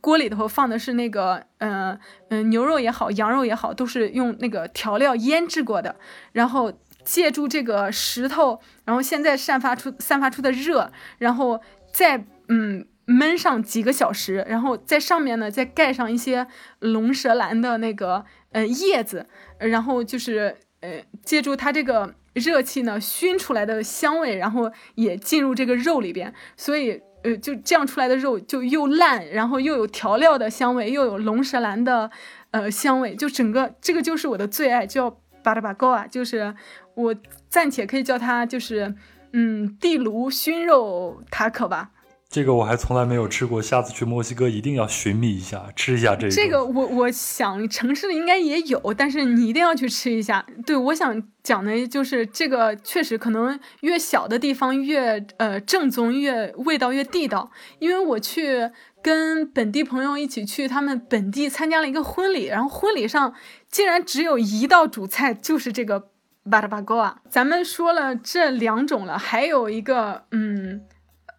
S2: 锅里头放的是那个嗯嗯牛肉也好，羊肉也好，都是用那个调料腌制过的。然后借助这个石头，然后现在散发出散发出的热，然后再嗯。焖上几个小时，然后在上面呢再盖上一些龙舌兰的那个呃叶子，然后就是呃借助它这个热气呢熏出来的香味，然后也进入这个肉里边，所以呃就这样出来的肉就又烂，然后又有调料的香味，又有龙舌兰的呃香味，就整个这个就是我的最爱，叫巴拉巴高啊，就是我暂且可以叫它就是嗯地炉熏肉塔可吧。
S1: 这个我还从来没有吃过，下次去墨西哥一定要寻觅一下，吃一下这个。
S2: 这个我我想城市里应该也有，但是你一定要去吃一下。对，我想讲的就是这个，确实可能越小的地方越呃正宗，越味道越地道。因为我去跟本地朋友一起去他们本地参加了一个婚礼，然后婚礼上竟然只有一道主菜就是这个巴拉巴戈啊。咱们说了这两种了，还有一个嗯。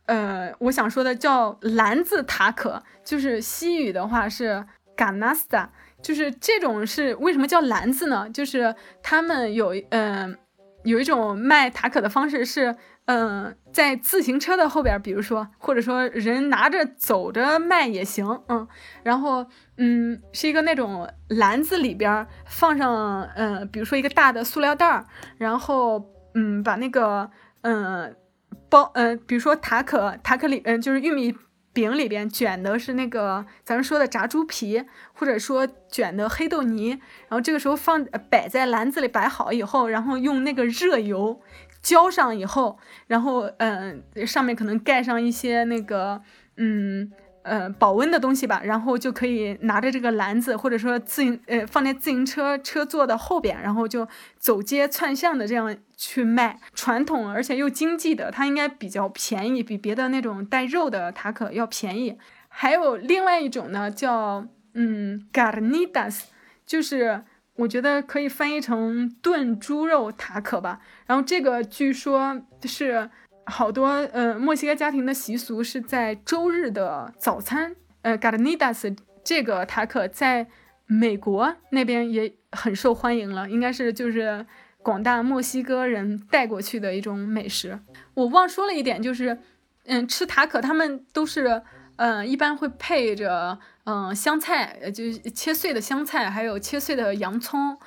S2: 呃，我想说的叫篮子塔可，就是西语的话是 ganasta，就是这种是为什么叫篮子呢？就是他们有嗯有一种卖塔可的方式是嗯在自行车的后边，比如说或者说人拿着走着卖也行，嗯，然后嗯是一个那种篮子里边放上嗯比如说一个大的塑料袋儿，然后嗯把那个嗯。包嗯，比如说塔可塔可里嗯，就是玉米饼里边卷的是那个咱们说的炸猪皮，或者说卷的黑豆泥，然后这个时候放摆在篮子里摆好以后，然后用那个热油浇上以后，然后嗯上面可能盖上一些那个嗯呃保温的东西吧，然后就可以拿着这个篮子，或者说自行呃放在自行车车座的后边，然后就走街串巷的这样去卖。传统而且又经济的，它应该比较便宜，比别的那种带肉的塔可要便宜。还有另外一种呢，叫嗯 garnitas，就是我觉得可以翻译成炖猪肉塔可吧。然后这个据说是。好多呃，墨西哥家庭的习俗是在周日的早餐，呃 g a r n i d a s 这个塔可在美国那边也很受欢迎了，应该是就是广大墨西哥人带过去的一种美食。我忘说了一点，就是嗯，吃塔可他们都是嗯，一般会配着嗯香菜，就是切碎的香菜，还有切碎的洋葱，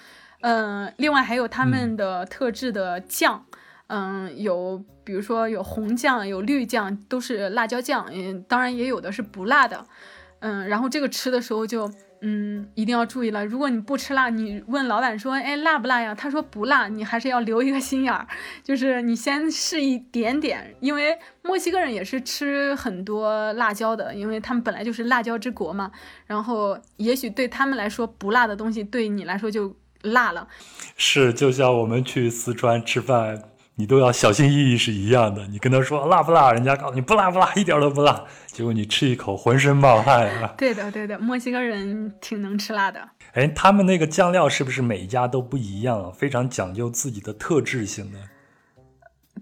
S2: 嗯，另外还有他们的特制的酱。嗯，有比如说有红酱，有绿酱，都是辣椒酱。嗯，当然也有的是不辣的。嗯，然后这个吃的时候就，嗯，一定要注意了。如果你不吃辣，你问老板说，哎，辣不辣呀？他说不辣，你还是要留一个心眼儿，就是你先试一点点，因为墨西哥人也是吃很多辣椒的，因为他们本来就是辣椒之国嘛。然后也许对他们来说不辣的东西，对你来说就辣了。
S1: 是，就像我们去四川吃饭。你都要小心翼翼是一样的。你跟他说辣不辣，人家告诉你不辣不辣，一点都不辣。结果你吃一口浑身冒汗啊！
S2: 对的对的，墨西哥人挺能吃辣的。
S1: 哎，他们那个酱料是不是每一家都不一样，非常讲究自己的特质性的？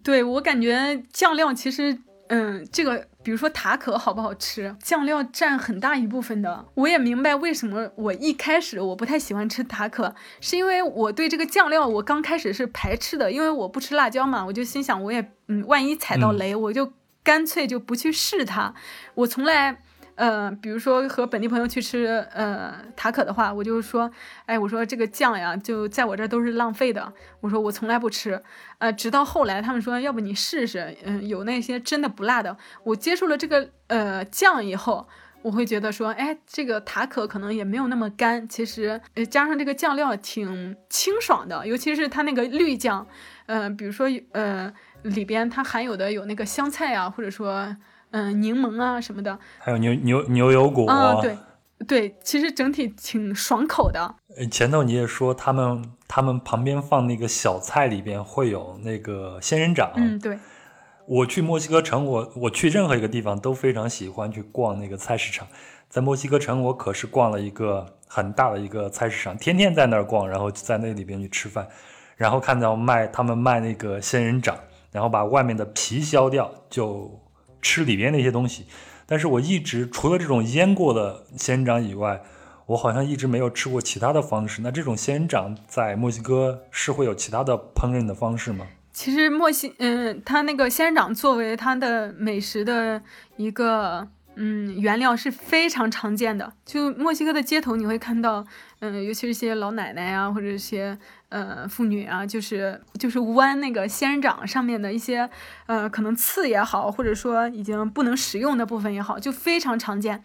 S2: 对我感觉酱料其实，嗯，这个。比如说塔可好不好吃，酱料占很大一部分的。我也明白为什么我一开始我不太喜欢吃塔可，是因为我对这个酱料我刚开始是排斥的，因为我不吃辣椒嘛，我就心想我也嗯，万一踩到雷，我就干脆就不去试它。我从来。呃，比如说和本地朋友去吃呃塔可的话，我就说，哎，我说这个酱呀，就在我这都是浪费的。我说我从来不吃，呃，直到后来他们说，要不你试试，嗯，有那些真的不辣的。我接触了这个呃酱以后，我会觉得说，哎，这个塔可可能也没有那么干，其实呃加上这个酱料挺清爽的，尤其是它那个绿酱，呃，比如说呃里边它含有的有那个香菜啊，或者说。嗯，柠檬啊什么的，
S1: 还有牛牛牛油果
S2: 啊，对对，其实整体挺爽口的。
S1: 前头你也说他们他们旁边放那个小菜里边会有那个仙人掌。
S2: 嗯，对。
S1: 我去墨西哥城，我我去任何一个地方都非常喜欢去逛那个菜市场。在墨西哥城，我可是逛了一个很大的一个菜市场，天天在那儿逛，然后在那里边去吃饭，然后看到卖他们卖那个仙人掌，然后把外面的皮削掉就。吃里边那些东西，但是我一直除了这种腌过的仙人掌以外，我好像一直没有吃过其他的方式。那这种仙人掌在墨西哥是会有其他的烹饪的方式吗？
S2: 其实墨西，嗯，它那个仙人掌作为它的美食的一个。嗯，原料是非常常见的。就墨西哥的街头，你会看到，嗯，尤其是一些老奶奶啊，或者一些呃妇女啊，就是就是弯那个仙人掌上面的一些，呃，可能刺也好，或者说已经不能食用的部分也好，就非常常见。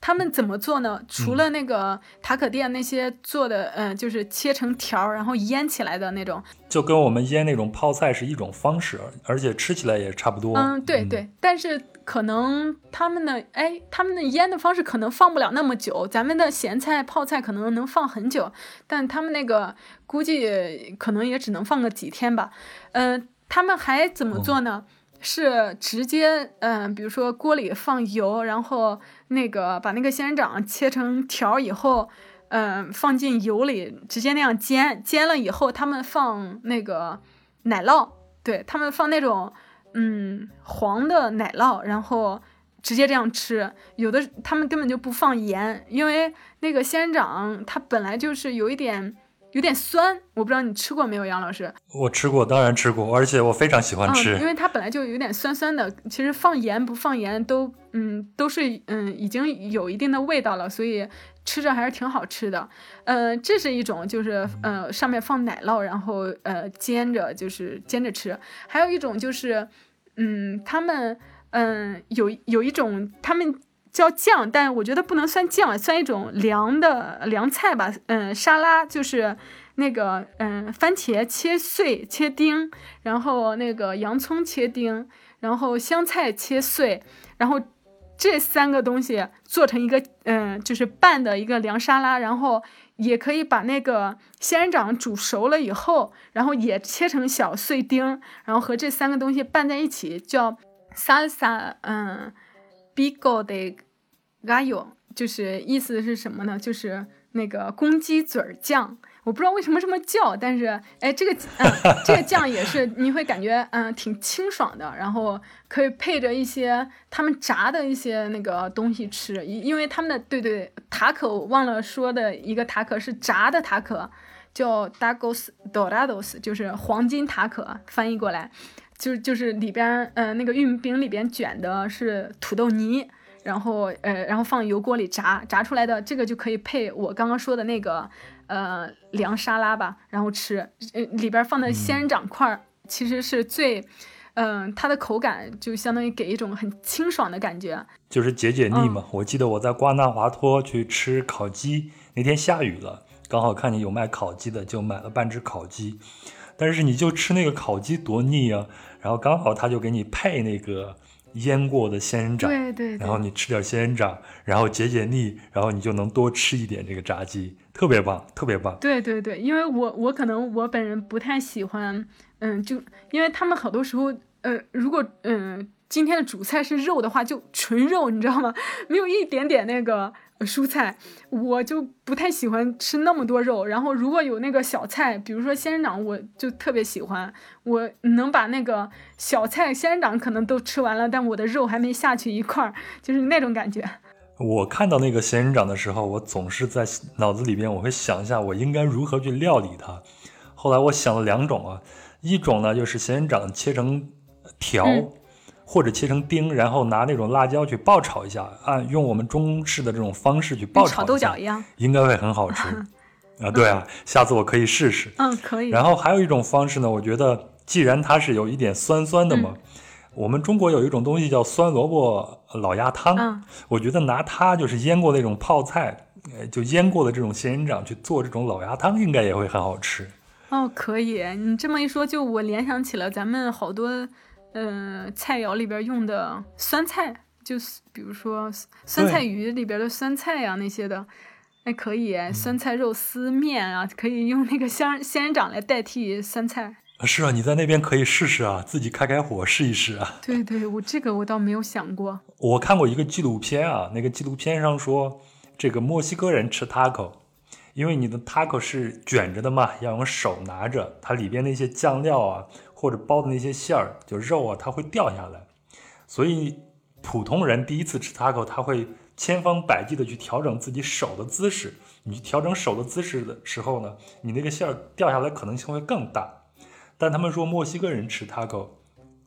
S2: 他们怎么做呢？除了那个塔可店那些做的，嗯，就是切成条儿，然后腌起来的那种，
S1: 就跟我们腌那种泡菜是一种方式，而且吃起来也差不多。
S2: 嗯，对对。但是可能他们的，哎，他们的腌的方式可能放不了那么久。咱们的咸菜泡菜可能能放很久，但他们那个估计可能也只能放个几天吧。嗯，他们还怎么做呢？是直接，嗯，比如说锅里放油，然后那个把那个仙人掌切成条以后，嗯，放进油里，直接那样煎，煎了以后，他们放那个奶酪，对他们放那种，嗯，黄的奶酪，然后直接这样吃。有的他们根本就不放盐，因为那个仙人掌它本来就是有一点。有点酸，我不知道你吃过没有，杨老师。
S1: 我吃过，当然吃过，而且我非常喜欢吃。
S2: 因为它本来就有点酸酸的，其实放盐不放盐都，嗯，都是嗯已经有一定的味道了，所以吃着还是挺好吃的。呃，这是一种，就是呃上面放奶酪，然后呃煎着，就是煎着吃。还有一种就是，嗯，他们嗯有有一种他们。叫酱，但我觉得不能算酱，算一种凉的凉菜吧。嗯，沙拉就是那个嗯，番茄切碎切丁，然后那个洋葱切丁，然后香菜切碎，然后这三个东西做成一个，嗯，就是拌的一个凉沙拉，然后也可以把那个仙人掌煮熟了以后，然后也切成小碎丁，然后和这三个东西拌在一起，叫 salsa，嗯，bigo de gallo，就是意思是什么呢？就是那个公鸡嘴儿酱。我不知道为什么这么叫，但是哎，这个嗯，这个酱也是你会感觉嗯挺清爽的，然后可以配着一些他们炸的一些那个东西吃，因因为他们的对对塔可我忘了说的一个塔可是炸的塔可，叫 Dagos Dorados，就是黄金塔可，翻译过来就就是里边嗯那个玉米饼里边卷的是土豆泥，然后呃然后放油锅里炸炸出来的这个就可以配我刚刚说的那个。呃，凉沙拉吧，然后吃，呃，里边放的仙人掌块儿，其实是最，嗯，它的口感就相当于给一种很清爽的感觉，
S1: 就是解解腻嘛。我记得我在瓜纳华托去吃烤鸡，那天下雨了，刚好看见有卖烤鸡的，就买了半只烤鸡。但是你就吃那个烤鸡多腻啊，然后刚好他就给你配那个。腌过的仙人掌，
S2: 对对，
S1: 然后你吃点仙人掌，然后解解腻，然后你就能多吃一点这个炸鸡，特别棒，特别棒。
S2: 对对对，因为我我可能我本人不太喜欢，嗯，就因为他们好多时候，呃，如果嗯今天的主菜是肉的话，就纯肉，你知道吗？没有一点点那个。蔬菜我就不太喜欢吃那么多肉，然后如果有那个小菜，比如说仙人掌，我就特别喜欢。我能把那个小菜仙人掌可能都吃完了，但我的肉还没下去一块儿，就是那种感觉。
S1: 我看到那个仙人掌的时候，我总是在脑子里边，我会想一下我应该如何去料理它。后来我想了两种啊，一种呢就是仙人掌切成条。或者切成丁，然后拿那种辣椒去爆炒一下，按用我们中式的这种方式去爆炒，
S2: 炒豆角一样，
S1: 应该会很好吃啊！对啊，下次我可以试试。
S2: 嗯，可以。
S1: 然后还有一种方式呢，我觉得既然它是有一点酸酸的嘛，我们中国有一种东西叫酸萝卜老鸭汤，我觉得拿它就是腌过那种泡菜，呃，就腌过的这种仙人掌去做这种老鸭汤，应该也会很好吃。
S2: 哦，可以。你这么一说，就我联想起了咱们好多。嗯，菜肴里边用的酸菜，就是比如说酸菜鱼里边的酸菜呀那些的，哎，可以，酸菜肉丝面啊，可以用那个香仙人掌来代替酸菜。
S1: 是啊，你在那边可以试试啊，自己开开火试一试啊。
S2: 对对，我这个我倒没有想过。
S1: 我看过一个纪录片啊，那个纪录片上说，这个墨西哥人吃 taco，因为你的 taco 是卷着的嘛，要用手拿着，它里边那些酱料啊。或者包的那些馅儿，就肉啊，它会掉下来，所以普通人第一次吃 taco，他会千方百计的去调整自己手的姿势。你调整手的姿势的时候呢，你那个馅儿掉下来可能性会更大。但他们说墨西哥人吃 taco，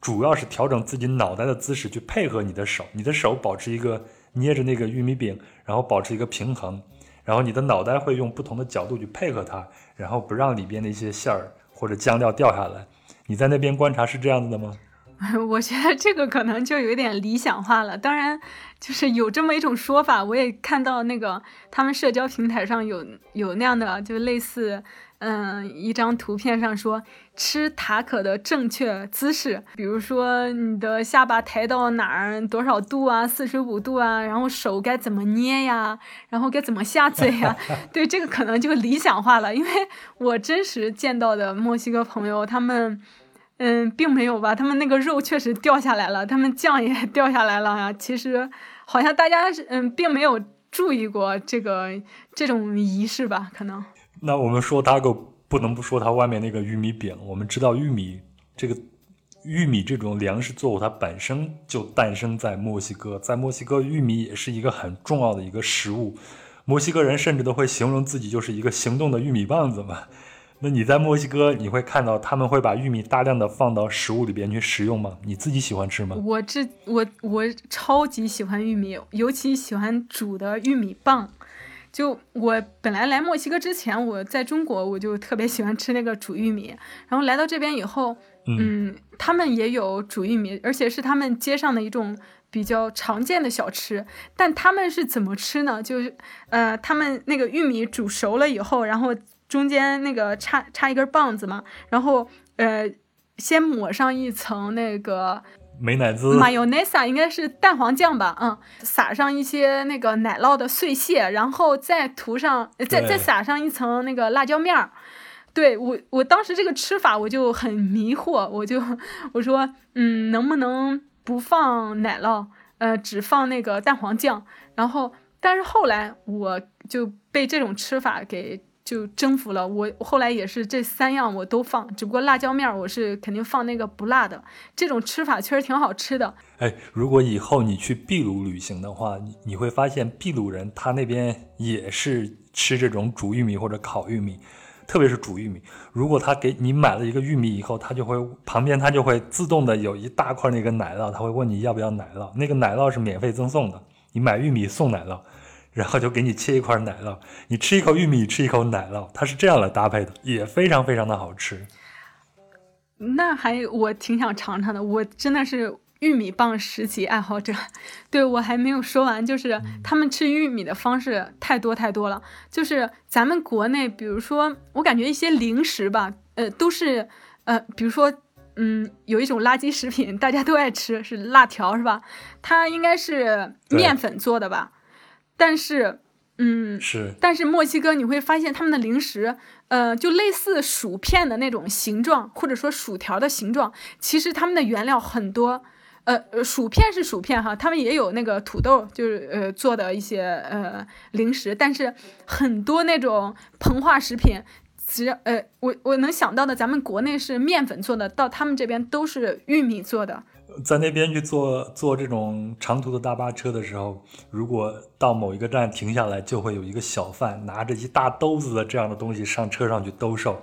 S1: 主要是调整自己脑袋的姿势去配合你的手，你的手保持一个捏着那个玉米饼，然后保持一个平衡，然后你的脑袋会用不同的角度去配合它，然后不让里边的一些馅儿或者酱料掉下来。你在那边观察是这样子的吗？
S2: 我觉得这个可能就有点理想化了。当然，就是有这么一种说法，我也看到那个他们社交平台上有有那样的，就类似。嗯，一张图片上说吃塔可的正确姿势，比如说你的下巴抬到哪儿多少度啊，四十五度啊，然后手该怎么捏呀，然后该怎么下嘴呀？对，这个可能就理想化了，因为我真实见到的墨西哥朋友，他们嗯，并没有吧，他们那个肉确实掉下来了，他们酱也掉下来了呀。其实好像大家嗯，并没有注意过这个这种仪式吧，可能。
S1: 那我们说 taco 不能不说它外面那个玉米饼。我们知道玉米这个玉米这种粮食作物，它本身就诞生在墨西哥，在墨西哥玉米也是一个很重要的一个食物。墨西哥人甚至都会形容自己就是一个行动的玉米棒子嘛。那你在墨西哥，你会看到他们会把玉米大量的放到食物里边去食用吗？你自己喜欢吃吗？
S2: 我这我我超级喜欢玉米，尤其喜欢煮的玉米棒。就我本来来墨西哥之前，我在中国我就特别喜欢吃那个煮玉米，然后来到这边以后，嗯，他们也有煮玉米，而且是他们街上的一种比较常见的小吃。但他们是怎么吃呢？就是呃，他们那个玉米煮熟了以后，然后中间那个插插一根棒子嘛，然后呃，先抹上一层那个
S1: 美乃滋。
S2: 马尤内萨应该是蛋黄酱吧？嗯，撒上一些那个奶酪的碎屑，然后再涂上，再再撒上一层那个辣椒面儿。对我，我当时这个吃法我就很迷惑，我就我说，嗯，能不能不放奶酪，呃，只放那个蛋黄酱？然后，但是后来我就被这种吃法给就征服了。我后来也是这三样我都放，只不过辣椒面我是肯定放那个不辣的。这种吃法确实挺好吃的。
S1: 哎，如果以后你去秘鲁旅行的话，你你会发现秘鲁人他那边也是吃这种煮玉米或者烤玉米。特别是煮玉米，如果他给你买了一个玉米以后，他就会旁边他就会自动的有一大块那个奶酪，他会问你要不要奶酪，那个奶酪是免费赠送的，你买玉米送奶酪，然后就给你切一块奶酪，你吃一口玉米，吃一口奶酪，它是这样来搭配的，也非常非常的好吃。
S2: 那还我挺想尝尝的，我真的是。玉米棒时期爱好者，对我还没有说完，就是他们吃玉米的方式太多太多了。就是咱们国内，比如说，我感觉一些零食吧，呃，都是，呃，比如说，嗯，有一种垃圾食品，大家都爱吃，是辣条，是吧？它应该是面粉做的吧？但是，嗯，
S1: 是。
S2: 但是墨西哥你会发现他们的零食，呃，就类似薯片的那种形状，或者说薯条的形状，其实他们的原料很多。呃，薯片是薯片哈，他们也有那个土豆，就是呃做的一些呃零食，但是很多那种膨化食品，只要呃我我能想到的，咱们国内是面粉做的，到他们这边都是玉米做的。
S1: 在那边去坐坐这种长途的大巴车的时候，如果到某一个站停下来，就会有一个小贩拿着一大兜子的这样的东西上车上去兜售。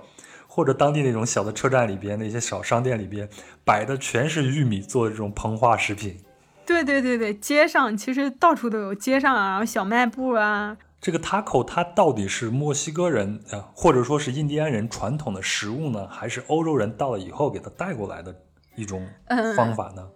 S1: 或者当地那种小的车站里边，那些小商店里边摆的全是玉米做的这种膨化食品。
S2: 对对对对，街上其实到处都有，街上啊，小卖部啊。
S1: 这个 taco 它到底是墨西哥人啊，或者说是印第安人传统的食物呢，还是欧洲人到了以后给它带过来的一种方法呢？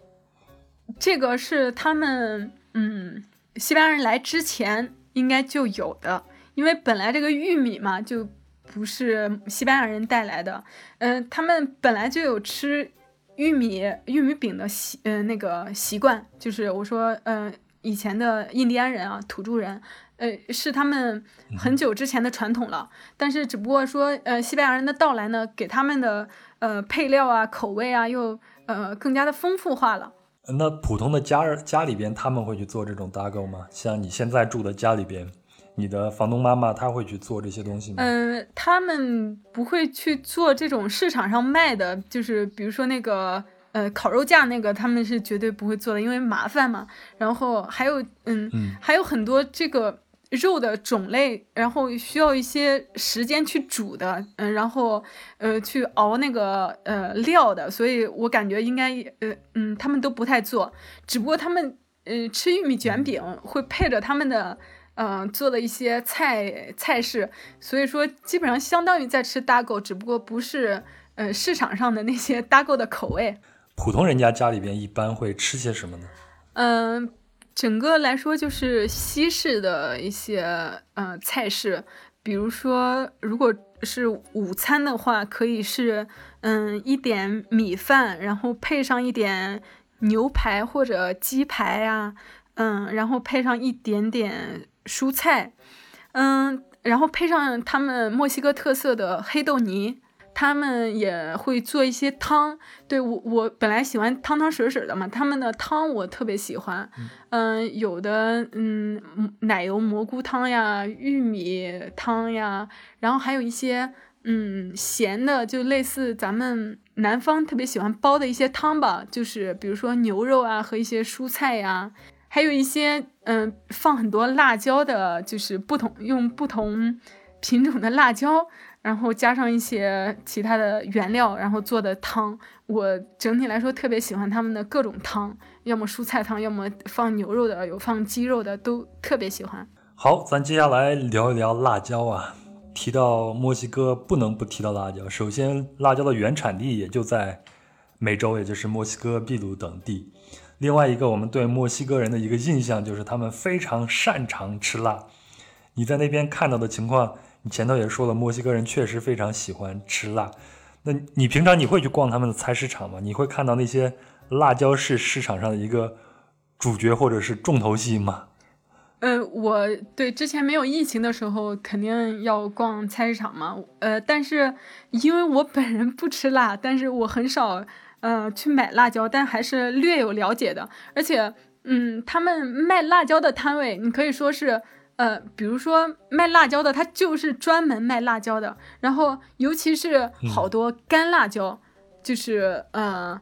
S2: 这个是他们嗯，西班牙人来之前应该就有的，因为本来这个玉米嘛就。不是西班牙人带来的，嗯，他们本来就有吃玉米玉米饼的习，嗯，那个习惯，就是我说，嗯，以前的印第安人啊，土著人，呃，是他们很久之前的传统了。但是只不过说，呃，西班牙人的到来呢，给他们的呃配料啊、口味啊，又呃更加的丰富化了。
S1: 那普通的家家里边，他们会去做这种搭购吗？像你现在住的家里边？你的房东妈妈她会去做这些东西吗？
S2: 嗯，他们不会去做这种市场上卖的，就是比如说那个呃烤肉架那个，他们是绝对不会做的，因为麻烦嘛。然后还有嗯，还有很多这个肉的种类，然后需要一些时间去煮的，嗯，然后呃去熬那个呃料的，所以我感觉应该呃嗯他们都不太做，只不过他们呃吃玉米卷饼会配着他们的。嗯，做的一些菜菜式，所以说基本上相当于在吃搭狗，只不过不是呃市场上的那些 搭狗的口味。
S1: 普通人家家里边一般会吃些什么呢？
S2: 嗯，整个来说就是西式的一些嗯菜式，比如说如果是午餐的话，可以是嗯一点米饭，然后配上一点牛排或者鸡排呀，嗯，然后配上一点点。蔬菜，嗯，然后配上他们墨西哥特色的黑豆泥，他们也会做一些汤。对我，我本来喜欢汤汤水水的嘛，他们的汤我特别喜欢。嗯，有的嗯奶油蘑菇汤呀，玉米汤呀，然后还有一些嗯咸的，就类似咱们南方特别喜欢煲的一些汤吧，就是比如说牛肉啊和一些蔬菜呀。还有一些嗯，放很多辣椒的，就是不同用不同品种的辣椒，然后加上一些其他的原料，然后做的汤。我整体来说特别喜欢他们的各种汤，要么蔬菜汤，要么放牛肉的，有放鸡肉的，都特别喜欢。
S1: 好，咱接下来聊一聊辣椒啊。提到墨西哥，不能不提到辣椒。首先，辣椒的原产地也就在美洲，也就是墨西哥、秘鲁等地。另外一个，我们对墨西哥人的一个印象就是他们非常擅长吃辣。你在那边看到的情况，你前头也说了，墨西哥人确实非常喜欢吃辣。那你平常你会去逛他们的菜市场吗？你会看到那些辣椒是市场上的一个主角或者是重头戏吗？
S2: 呃，我对之前没有疫情的时候肯定要逛菜市场嘛。呃，但是因为我本人不吃辣，但是我很少呃去买辣椒，但还是略有了解的。而且，嗯，他们卖辣椒的摊位，你可以说是呃，比如说卖辣椒的，他就是专门卖辣椒的。然后，尤其是好多干辣椒，就是呃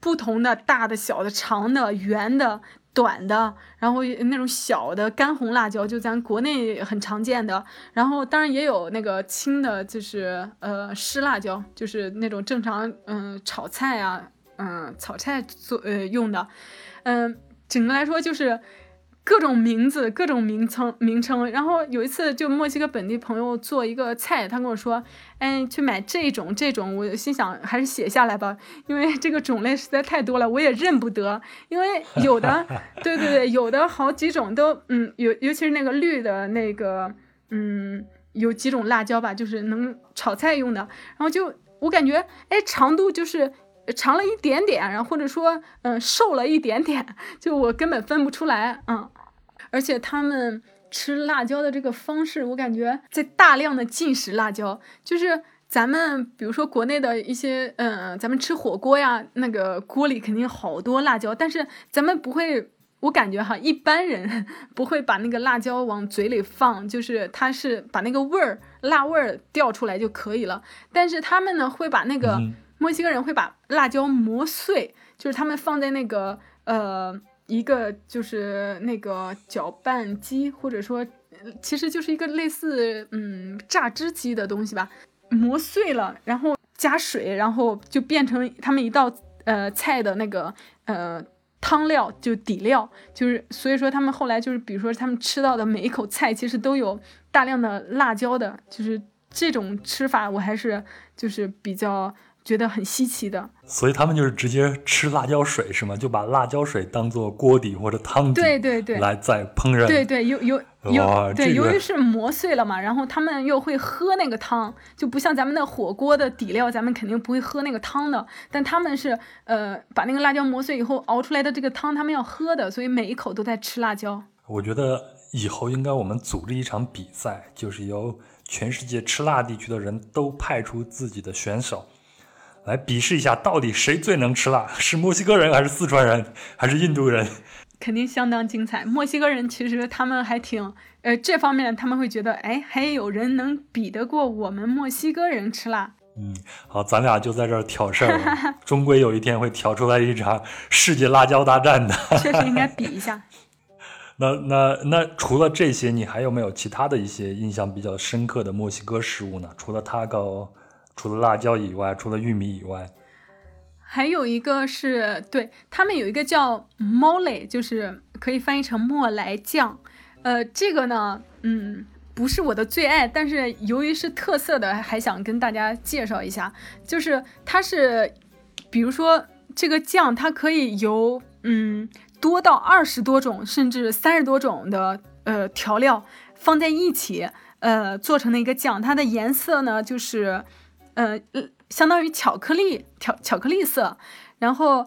S2: 不同的大的、小的、长的、圆的。短的，然后那种小的干红辣椒，就咱国内很常见的。然后当然也有那个青的，就是呃湿辣椒，就是那种正常嗯炒菜啊，嗯炒菜做呃用的。嗯，整个来说就是。各种名字，各种名称名称。然后有一次，就墨西哥本地朋友做一个菜，他跟我说：“哎，去买这种这种。”我心想，还是写下来吧，因为这个种类实在太多了，我也认不得。因为有的，对对对，有的好几种都，嗯，尤尤其是那个绿的那个，嗯，有几种辣椒吧，就是能炒菜用的。然后就我感觉，哎，长度就是。长了一点点，然后或者说，嗯，瘦了一点点，就我根本分不出来，嗯，而且他们吃辣椒的这个方式，我感觉在大量的进食辣椒，就是咱们比如说国内的一些，嗯，咱们吃火锅呀，那个锅里肯定好多辣椒，但是咱们不会，我感觉哈，一般人 不会把那个辣椒往嘴里放，就是他是把那个味儿辣味儿调出来就可以了，但是他们呢会把那个。墨西哥人会把辣椒磨碎，就是他们放在那个呃一个就是那个搅拌机，或者说其实就是一个类似嗯榨汁机的东西吧，磨碎了，然后加水，然后就变成他们一道呃菜的那个呃汤料，就底料，就是所以说他们后来就是比如说他们吃到的每一口菜，其实都有大量的辣椒的，就是这种吃法我还是就是比较。觉得很稀奇的，
S1: 所以他们就是直接吃辣椒水是吗？就把辣椒水当做锅底或者汤底，
S2: 对对对，
S1: 来再烹饪。
S2: 对对，有有有，对，由于是磨碎了嘛，然后他们又会喝那个汤，就不像咱们的火锅的底料，咱们肯定不会喝那个汤的。但他们是呃，把那个辣椒磨碎以后熬出来的这个汤，他们要喝的，所以每一口都在吃辣椒。
S1: 我觉得以后应该我们组织一场比赛，就是由全世界吃辣地区的人都派出自己的选手。来比试一下，到底谁最能吃辣？是墨西哥人，还是四川人，还是印度人？
S2: 肯定相当精彩。墨西哥人其实他们还挺，呃，这方面他们会觉得，哎，还有人能比得过我们墨西哥人吃辣？
S1: 嗯，好，咱俩就在这儿挑事儿，终归有一天会挑出来一场世界辣椒大战的。
S2: 确实应该比一下。
S1: 那那那除了这些，你还有没有其他的一些印象比较深刻的墨西哥食物呢？除了塔糕。除了辣椒以外，除了玉米以外，
S2: 还有一个是对他们有一个叫 mole，就是可以翻译成莫来酱。呃，这个呢，嗯，不是我的最爱，但是由于是特色的，还想跟大家介绍一下。就是它是，比如说这个酱，它可以由嗯多到二十多种，甚至三十多种的呃调料放在一起，呃做成的一个酱。它的颜色呢，就是。呃，相当于巧克力调巧克力色，然后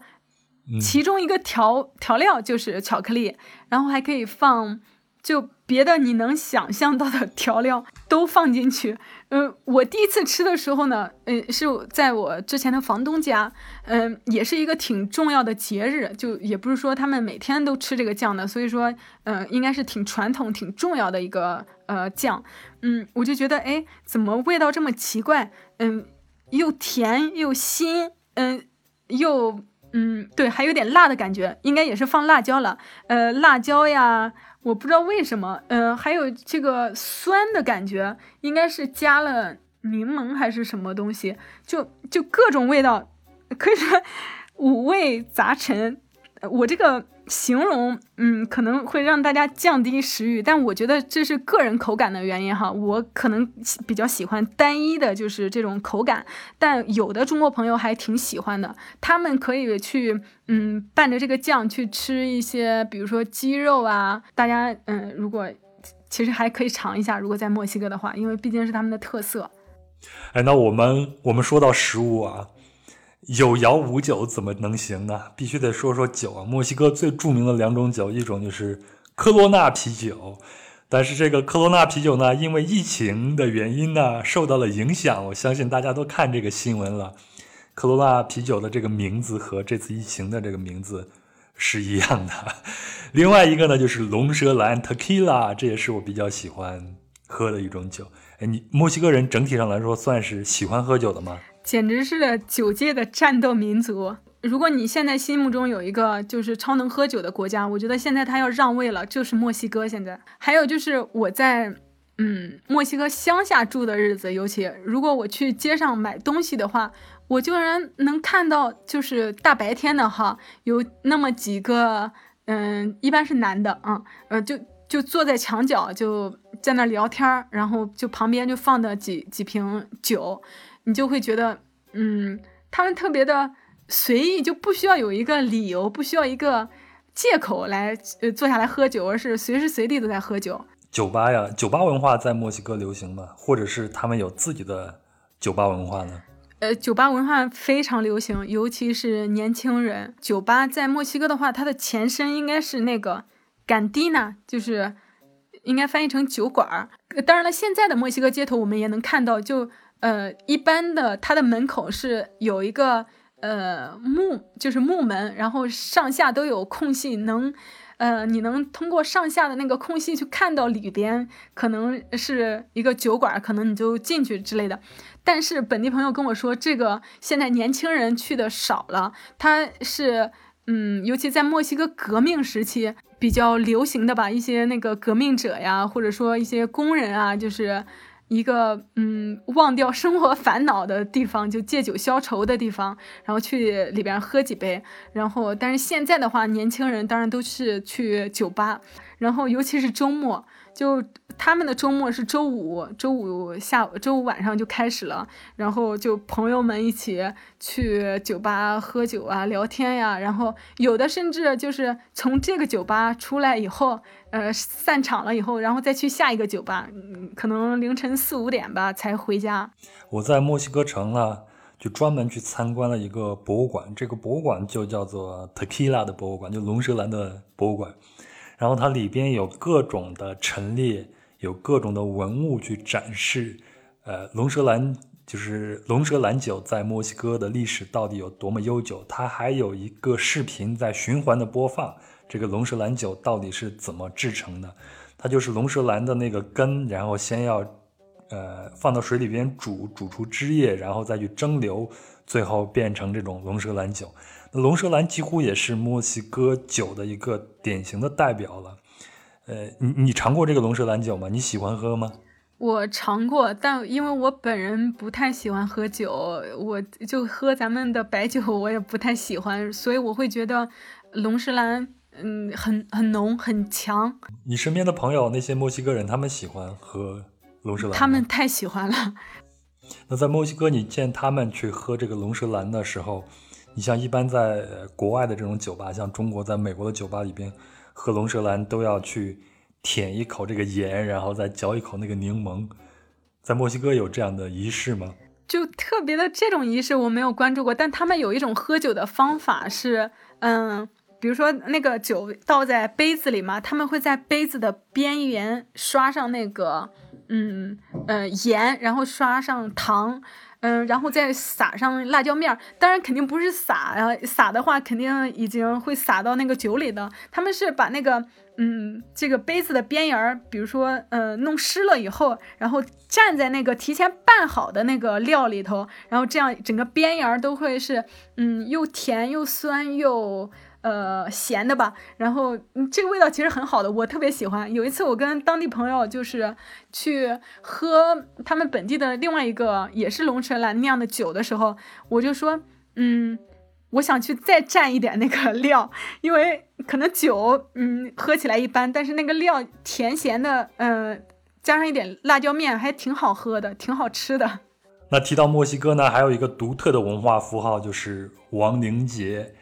S2: 其中一个调调料就是巧克力，然后还可以放就别的你能想象到的 调料都放进去。嗯，我第一次吃的时候呢，嗯，是在我之前的房东家，嗯，也是一个挺重要的节日，就也不是说他们每天都吃这个酱的，所以说，嗯，应该是挺传统、挺重要的一个呃酱。嗯，我就觉得，哎，怎么味道这么奇怪？嗯，又甜又腥，嗯，又嗯，对，还有点辣的感觉，应该也是放辣椒了。呃，辣椒呀，我不知道为什么，嗯，还有这个酸的感觉，应该是加了柠檬还是什么东西，就就各种味道，可以说五味杂陈。我这个。形容，嗯，可能会让大家降低食欲，但我觉得这是个人口感的原因哈。我可能比较喜欢单一的，就是这种口感，但有的中国朋友还挺喜欢的，他们可以去，嗯，伴着这个酱去吃一些，比如说鸡肉啊。大家，嗯，如果其实还可以尝一下，如果在墨西哥的话，因为毕竟是他们的特色。
S1: 哎，那我们我们说到食物啊，有肴无酒怎么能行呢？必须得说说酒啊。墨西哥最著名的两种酒，一种就是科罗娜啤酒，但是这个科罗娜啤酒呢，因为疫情的原因呢，受到了影响。我相信大家都看这个新闻了，科罗娜啤酒的这个名字和这次疫情的这个名字是一样的。另外一个呢，就是龙舌兰 （Tequila），这也是我比较喜欢喝的一种酒。哎，你墨西哥人整体上来说算是喜欢喝酒的吗？
S2: 简直是酒界的战斗民族。如果你现在心目中有一个就是超能喝酒的国家，我觉得现在他要让位了，就是墨西哥。现在还有就是我在嗯墨西哥乡下住的日子，尤其如果我去街上买东西的话，我居然能看到就是大白天的哈，有那么几个嗯，一般是男的啊，呃就。就坐在墙角，就在那聊天，然后就旁边就放的几几瓶酒，你就会觉得，嗯，他们特别的随意，就不需要有一个理由，不需要一个借口来呃坐下来喝酒，而是随时随地都在喝酒。
S1: 酒吧呀，酒吧文化在墨西哥流行吗？或者是他们有自己的酒吧文化呢？
S2: 呃，酒吧文化非常流行，尤其是年轻人。酒吧在墨西哥的话，它的前身应该是那个。甘迪呢，就是应该翻译成酒馆儿。当然了，现在的墨西哥街头我们也能看到，就呃一般的，它的门口是有一个呃木，就是木门，然后上下都有空隙，能呃你能通过上下的那个空隙去看到里边可能是一个酒馆，可能你就进去之类的。但是本地朋友跟我说，这个现在年轻人去的少了，它是嗯，尤其在墨西哥革命时期。比较流行的吧，一些那个革命者呀，或者说一些工人啊，就是一个嗯，忘掉生活烦恼的地方，就借酒消愁的地方，然后去里边喝几杯。然后，但是现在的话，年轻人当然都是去酒吧，然后尤其是周末。就他们的周末是周五，周五下午、周五晚上就开始了，然后就朋友们一起去酒吧喝酒啊、聊天呀，然后有的甚至就是从这个酒吧出来以后，呃，散场了以后，然后再去下一个酒吧，可能凌晨四五点吧才回家。
S1: 我在墨西哥城呢，就专门去参观了一个博物馆，这个博物馆就叫做 Tequila 的博物馆，就龙舌兰的博物馆。然后它里边有各种的陈列，有各种的文物去展示，呃，龙舌兰就是龙舌兰酒在墨西哥的历史到底有多么悠久。它还有一个视频在循环的播放，这个龙舌兰酒到底是怎么制成的？它就是龙舌兰的那个根，然后先要呃放到水里边煮，煮出汁液，然后再去蒸馏，最后变成这种龙舌兰酒。龙舌兰几乎也是墨西哥酒的一个典型的代表了。呃，你你尝过这个龙舌兰酒吗？你喜欢喝吗？
S2: 我尝过，但因为我本人不太喜欢喝酒，我就喝咱们的白酒，我也不太喜欢，所以我会觉得龙舌兰，嗯，很很浓，很强。
S1: 你身边的朋友那些墨西哥人，他们喜欢喝龙舌兰
S2: 他们太喜欢了。
S1: 那在墨西哥，你见他们去喝这个龙舌兰的时候？你像一般在国外的这种酒吧，像中国在美国的酒吧里边喝龙舌兰都要去舔一口这个盐，然后再嚼一口那个柠檬。在墨西哥有这样的仪式吗？
S2: 就特别的这种仪式我没有关注过，但他们有一种喝酒的方法是，嗯，比如说那个酒倒在杯子里嘛，他们会在杯子的边缘刷上那个，嗯呃盐，然后刷上糖。嗯，然后再撒上辣椒面儿，当然肯定不是撒呀，撒的话肯定已经会撒到那个酒里的。他们是把那个，嗯，这个杯子的边沿儿，比如说，嗯，弄湿了以后，然后蘸在那个提前拌好的那个料里头，然后这样整个边沿儿都会是，嗯，又甜又酸又。呃，咸的吧，然后这个味道其实很好的，我特别喜欢。有一次我跟当地朋友就是去喝他们本地的另外一个也是龙舌兰酿的酒的时候，我就说，嗯，我想去再蘸一点那个料，因为可能酒嗯喝起来一般，但是那个料甜咸的，嗯，加上一点辣椒面还挺好喝的，挺好吃的。
S1: 那提到墨西哥呢，还有一个独特的文化符号就是亡灵节。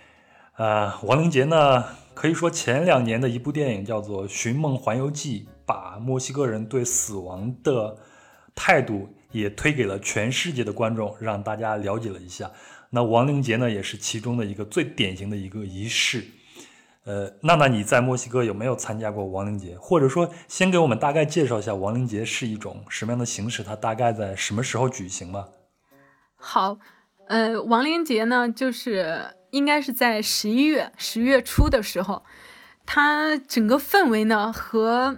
S1: 呃，亡灵节呢，可以说前两年的一部电影叫做《寻梦环游记》，把墨西哥人对死亡的态度也推给了全世界的观众，让大家了解了一下。那亡灵节呢，也是其中的一个最典型的一个仪式。呃，娜娜，你在墨西哥有没有参加过亡灵节？或者说，先给我们大概介绍一下亡灵节是一种什么样的形式？它大概在什么时候举行吗？
S2: 好，呃，亡灵节呢，就是应该是在十一月十月初的时候，它整个氛围呢和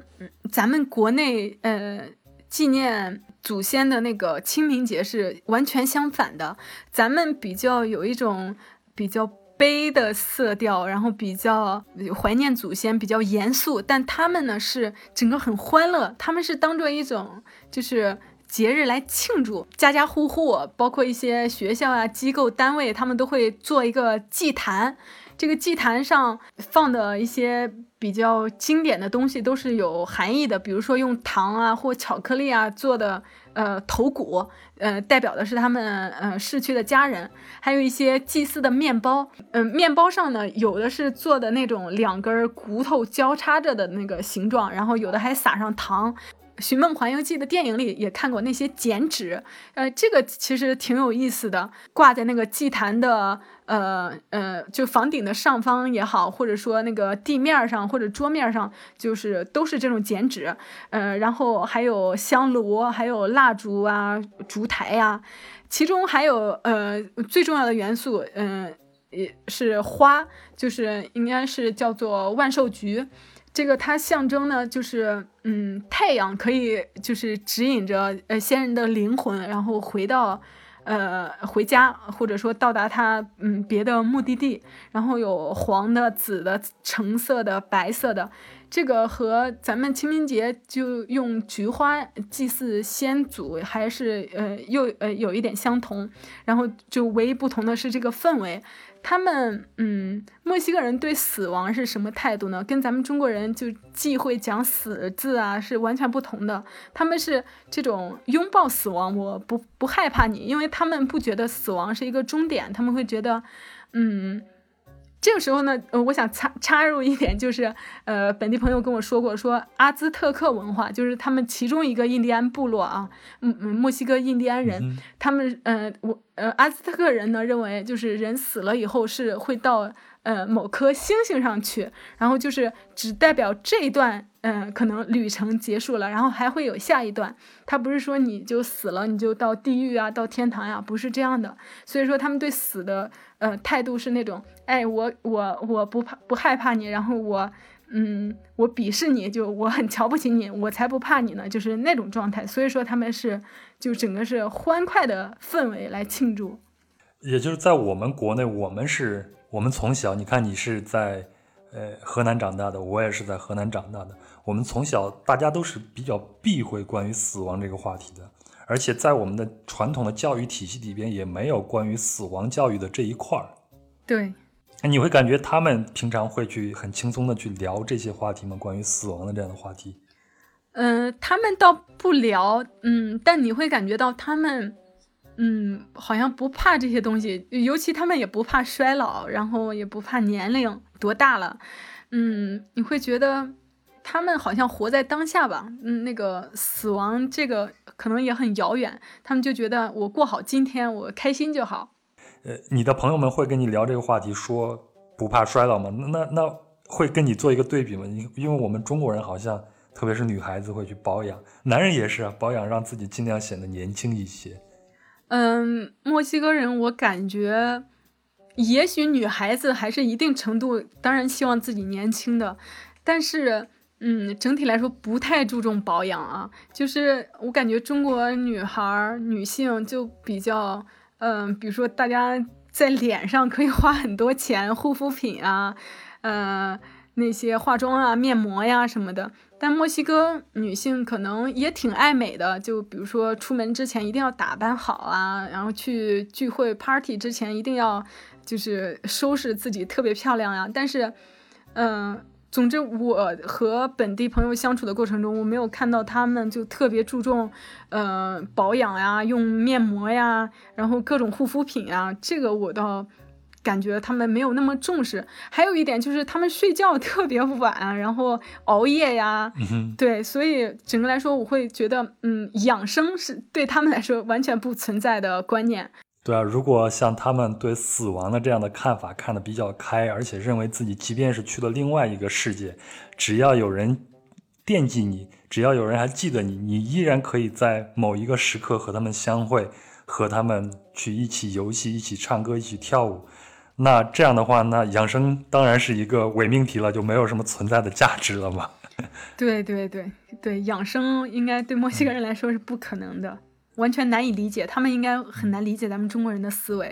S2: 咱们国内呃纪念祖先的那个清明节是完全相反的。咱们比较有一种比较悲的色调，然后比较怀念祖先，比较严肃，但他们呢是整个很欢乐，他们是当做一种就是。节日来庆祝，家家户户，包括一些学校啊、机构、单位，他们都会做一个祭坛。这个祭坛上放的一些比较经典的东西都是有含义的，比如说用糖啊或巧克力啊做的呃头骨，呃代表的是他们呃逝去的家人，还有一些祭祀的面包，嗯，面包上呢有的是做的那种两根骨头交叉着的那个形状，然后有的还撒上糖。《寻梦环游记》的电影里也看过那些剪纸，呃，这个其实挺有意思的，挂在那个祭坛的，呃呃，就房顶的上方也好，或者说那个地面上或者桌面上，就是都是这种剪纸，呃，然后还有香炉，还有蜡烛啊，烛台呀，其中还有呃最重要的元素，嗯，也是花，就是应该是叫做万寿菊。这个它象征呢，就是嗯，太阳可以就是指引着呃先人的灵魂，然后回到呃回家，或者说到达他嗯别的目的地。然后有黄的、紫的、橙色的、白色的，这个和咱们清明节就用菊花祭祀先祖还是呃又呃有一点相同。然后就唯一不同的是这个氛围。他们，嗯，墨西哥人对死亡是什么态度呢？跟咱们中国人就忌讳讲死字啊，是完全不同的。他们是这种拥抱死亡，我不不害怕你，因为他们不觉得死亡是一个终点，他们会觉得，嗯。这个时候呢，呃，我想插插入一点，就是，呃，本地朋友跟我说过，说阿兹特克文化，就是他们其中一个印第安部落啊，嗯嗯，墨西哥印第安人，他们，呃，我，呃，阿兹特克人呢认为，就是人死了以后是会到。呃，某颗星星上去，然后就是只代表这一段，嗯，可能旅程结束了，然后还会有下一段。他不是说你就死了，你就到地狱啊，到天堂呀，不是这样的。所以说他们对死的，呃，态度是那种，哎，我我我不怕不害怕你，然后我，嗯，我鄙视你，就我很瞧不起你，我才不怕你呢，就是那种状态。所以说他们是就整个是欢快的氛围来庆祝。
S1: 也就是在我们国内，我们是。我们从小，你看你是在，呃，河南长大的，我也是在河南长大的。我们从小大家都是比较避讳关于死亡这个话题的，而且在我们的传统的教育体系里边也没有关于死亡教育的这一块儿。
S2: 对，
S1: 你会感觉他们平常会去很轻松的去聊这些话题吗？关于死亡的这样的话题？
S2: 嗯，他们倒不聊，嗯，但你会感觉到他们。嗯，好像不怕这些东西，尤其他们也不怕衰老，然后也不怕年龄多大了。嗯，你会觉得他们好像活在当下吧？嗯，那个死亡这个可能也很遥远，他们就觉得我过好今天，我开心就好。
S1: 呃，你的朋友们会跟你聊这个话题，说不怕衰老吗？那那会跟你做一个对比吗？因因为我们中国人好像，特别是女孩子会去保养，男人也是保养，让自己尽量显得年轻一些。
S2: 嗯，墨西哥人，我感觉，也许女孩子还是一定程度，当然希望自己年轻的，但是，嗯，整体来说不太注重保养啊。就是我感觉中国女孩、女性就比较，嗯，比如说大家在脸上可以花很多钱，护肤品啊，呃，那些化妆啊、面膜呀什么的。但墨西哥女性可能也挺爱美的，就比如说出门之前一定要打扮好啊，然后去聚会 party 之前一定要就是收拾自己特别漂亮呀。但是，嗯，总之我和本地朋友相处的过程中，我没有看到他们就特别注重，呃，保养呀，用面膜呀，然后各种护肤品呀，这个我倒感觉他们没有那么重视。还有一点就是他们睡觉特别晚，然后熬夜呀，对，所以整个来说，我会觉得，嗯，养生是对他们来说完全不存在的观念。
S1: 对啊，如果像他们对死亡的这样的看法看得比较开，而且认为自己即便是去了另外一个世界，只要有人惦记你，只要有人还记得你，你依然可以在某一个时刻和他们相会，和他们去一起游戏、一起唱歌、一起跳舞。那这样的话，那养生当然是一个伪命题了，就没有什么存在的价值了嘛。
S2: 对对对对，养生应该对墨西哥人来说是不可能的。完全难以理解，他们应该很难理解咱们中国人的思维。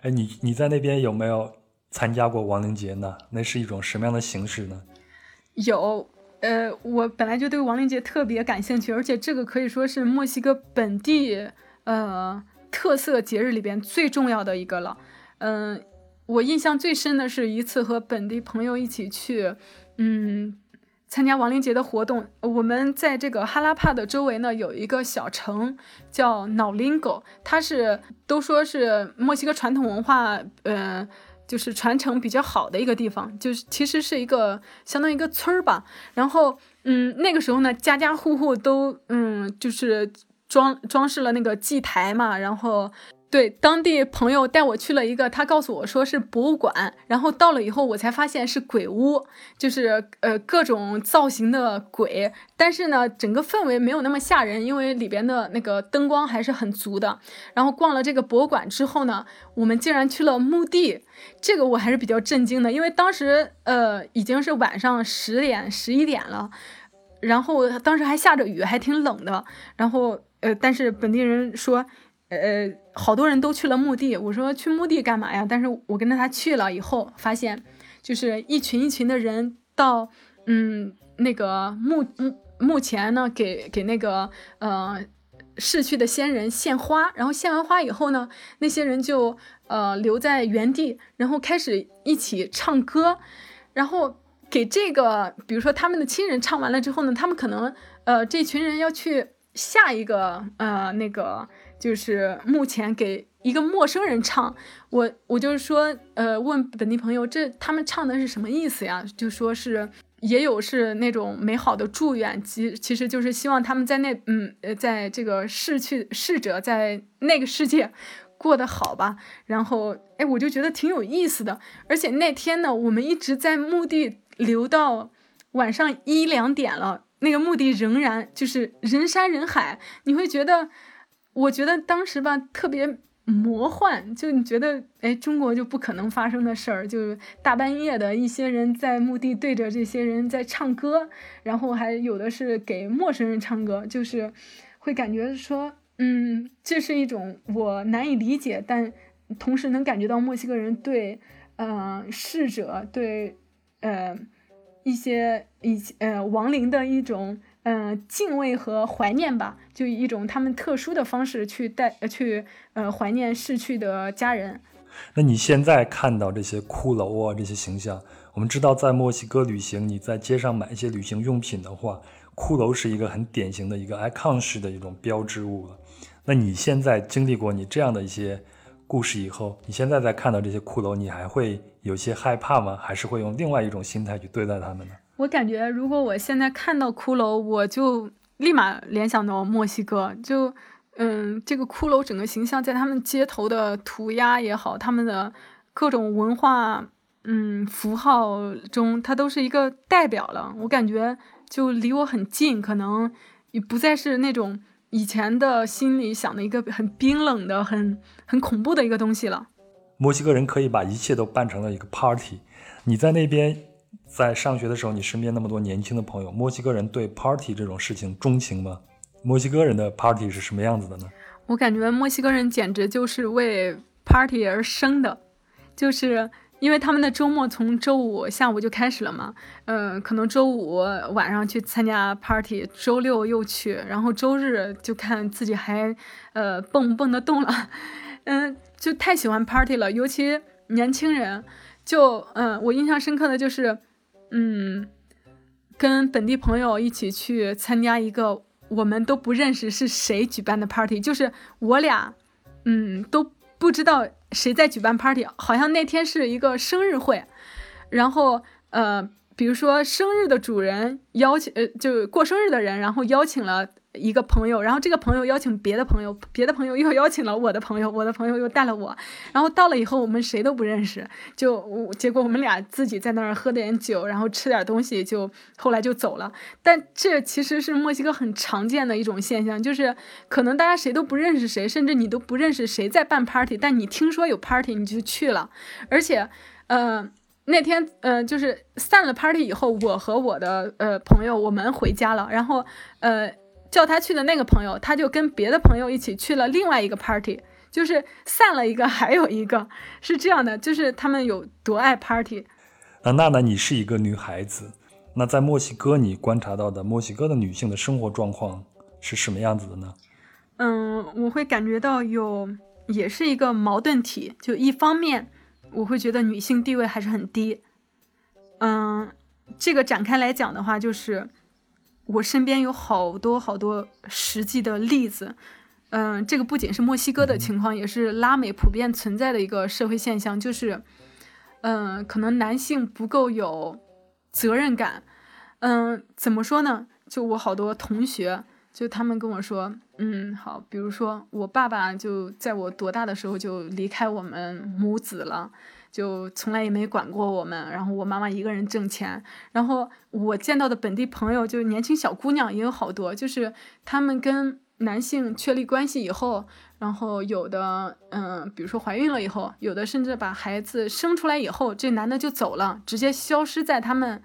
S1: 哎，你你在那边有没有参加过亡灵节呢？那是一种什么样的形式呢？
S2: 有，呃，我本来就对亡灵节特别感兴趣，而且这个可以说是墨西哥本地呃特色节日里边最重要的一个了。嗯，我印象最深的是一次和本地朋友一起去，嗯。参加亡灵节的活动，我们在这个哈拉帕的周围呢，有一个小城叫脑林狗，它是都说是墨西哥传统文化，呃，就是传承比较好的一个地方，就是其实是一个相当于一个村儿吧。然后，嗯，那个时候呢，家家户户都，嗯，就是装装饰了那个祭台嘛，然后。对，当地朋友带我去了一个，他告诉我说是博物馆，然后到了以后，我才发现是鬼屋，就是呃各种造型的鬼，但是呢，整个氛围没有那么吓人，因为里边的那个灯光还是很足的。然后逛了这个博物馆之后呢，我们竟然去了墓地，这个我还是比较震惊的，因为当时呃已经是晚上十点十一点了，然后当时还下着雨，还挺冷的。然后呃，但是本地人说。呃，好多人都去了墓地。我说去墓地干嘛呀？但是我跟着他去了以后，发现就是一群一群的人到嗯那个墓墓墓前呢，给给那个呃逝去的先人献花。然后献完花以后呢，那些人就呃留在原地，然后开始一起唱歌。然后给这个，比如说他们的亲人唱完了之后呢，他们可能呃这群人要去下一个呃那个。就是目前给一个陌生人唱，我我就是说，呃，问本地朋友，这他们唱的是什么意思呀？就说是也有是那种美好的祝愿，其其实就是希望他们在那，嗯，呃，在这个逝去逝者在那个世界过得好吧。然后，哎，我就觉得挺有意思的。而且那天呢，我们一直在墓地留到晚上一两点了，那个墓地仍然就是人山人海，你会觉得。我觉得当时吧特别魔幻，就你觉得哎，中国就不可能发生的事儿，就大半夜的一些人在墓地对着这些人在唱歌，然后还有的是给陌生人唱歌，就是会感觉说，嗯，这是一种我难以理解，但同时能感觉到墨西哥人对，呃，逝者对，呃，一些以呃亡灵的一种。嗯，敬畏和怀念吧，就以一种他们特殊的方式去带去呃怀念逝去的家人。
S1: 那你现在看到这些骷髅啊，这些形象，我们知道在墨西哥旅行，你在街上买一些旅行用品的话，骷髅是一个很典型的一个 icon 式的一种标志物了。那你现在经历过你这样的一些故事以后，你现在在看到这些骷髅，你还会有些害怕吗？还是会用另外一种心态去对待他们呢？
S2: 我感觉，如果我现在看到骷髅，我就立马联想到墨西哥。就，嗯，这个骷髅整个形象在他们街头的涂鸦也好，他们的各种文化，嗯，符号中，它都是一个代表了。我感觉就离我很近，可能也不再是那种以前的心里想的一个很冰冷的、很很恐怖的一个东西了。
S1: 墨西哥人可以把一切都办成了一个 party，你在那边。在上学的时候，你身边那么多年轻的朋友，墨西哥人对 party 这种事情钟情吗？墨西哥人的 party 是什么样子的呢？
S2: 我感觉墨西哥人简直就是为 party 而生的，就是因为他们的周末从周五下午就开始了嘛，嗯，可能周五晚上去参加 party，周六又去，然后周日就看自己还呃蹦不蹦得动了，嗯，就太喜欢 party 了，尤其年轻人，就嗯，我印象深刻的就是。嗯，跟本地朋友一起去参加一个我们都不认识是谁举办的 party，就是我俩，嗯，都不知道谁在举办 party，好像那天是一个生日会，然后呃，比如说生日的主人邀请呃，就过生日的人，然后邀请了。一个朋友，然后这个朋友邀请别的朋友，别的朋友又邀请了我的朋友，我的朋友又带了我，然后到了以后我们谁都不认识，就结果我们俩自己在那儿喝点酒，然后吃点东西，就后来就走了。但这其实是墨西哥很常见的一种现象，就是可能大家谁都不认识谁，甚至你都不认识谁在办 party，但你听说有 party 你就去了，而且，呃，那天呃就是散了 party 以后，我和我的呃朋友我们回家了，然后呃。叫他去的那个朋友，他就跟别的朋友一起去了另外一个 party，就是散了一个，还有一个是这样的，就是他们有多爱 party。
S1: 那娜娜，你是一个女孩子，那在墨西哥你观察到的墨西哥的女性的生活状况是什么样子的呢？
S2: 嗯，我会感觉到有，也是一个矛盾体，就一方面我会觉得女性地位还是很低。嗯，这个展开来讲的话，就是。我身边有好多好多实际的例子，嗯，这个不仅是墨西哥的情况，也是拉美普遍存在的一个社会现象，就是，嗯，可能男性不够有责任感，嗯，怎么说呢？就我好多同学，就他们跟我说，嗯，好，比如说我爸爸就在我多大的时候就离开我们母子了。就从来也没管过我们，然后我妈妈一个人挣钱，然后我见到的本地朋友，就是年轻小姑娘也有好多，就是他们跟男性确立关系以后，然后有的，嗯，比如说怀孕了以后，有的甚至把孩子生出来以后，这男的就走了，直接消失在他们，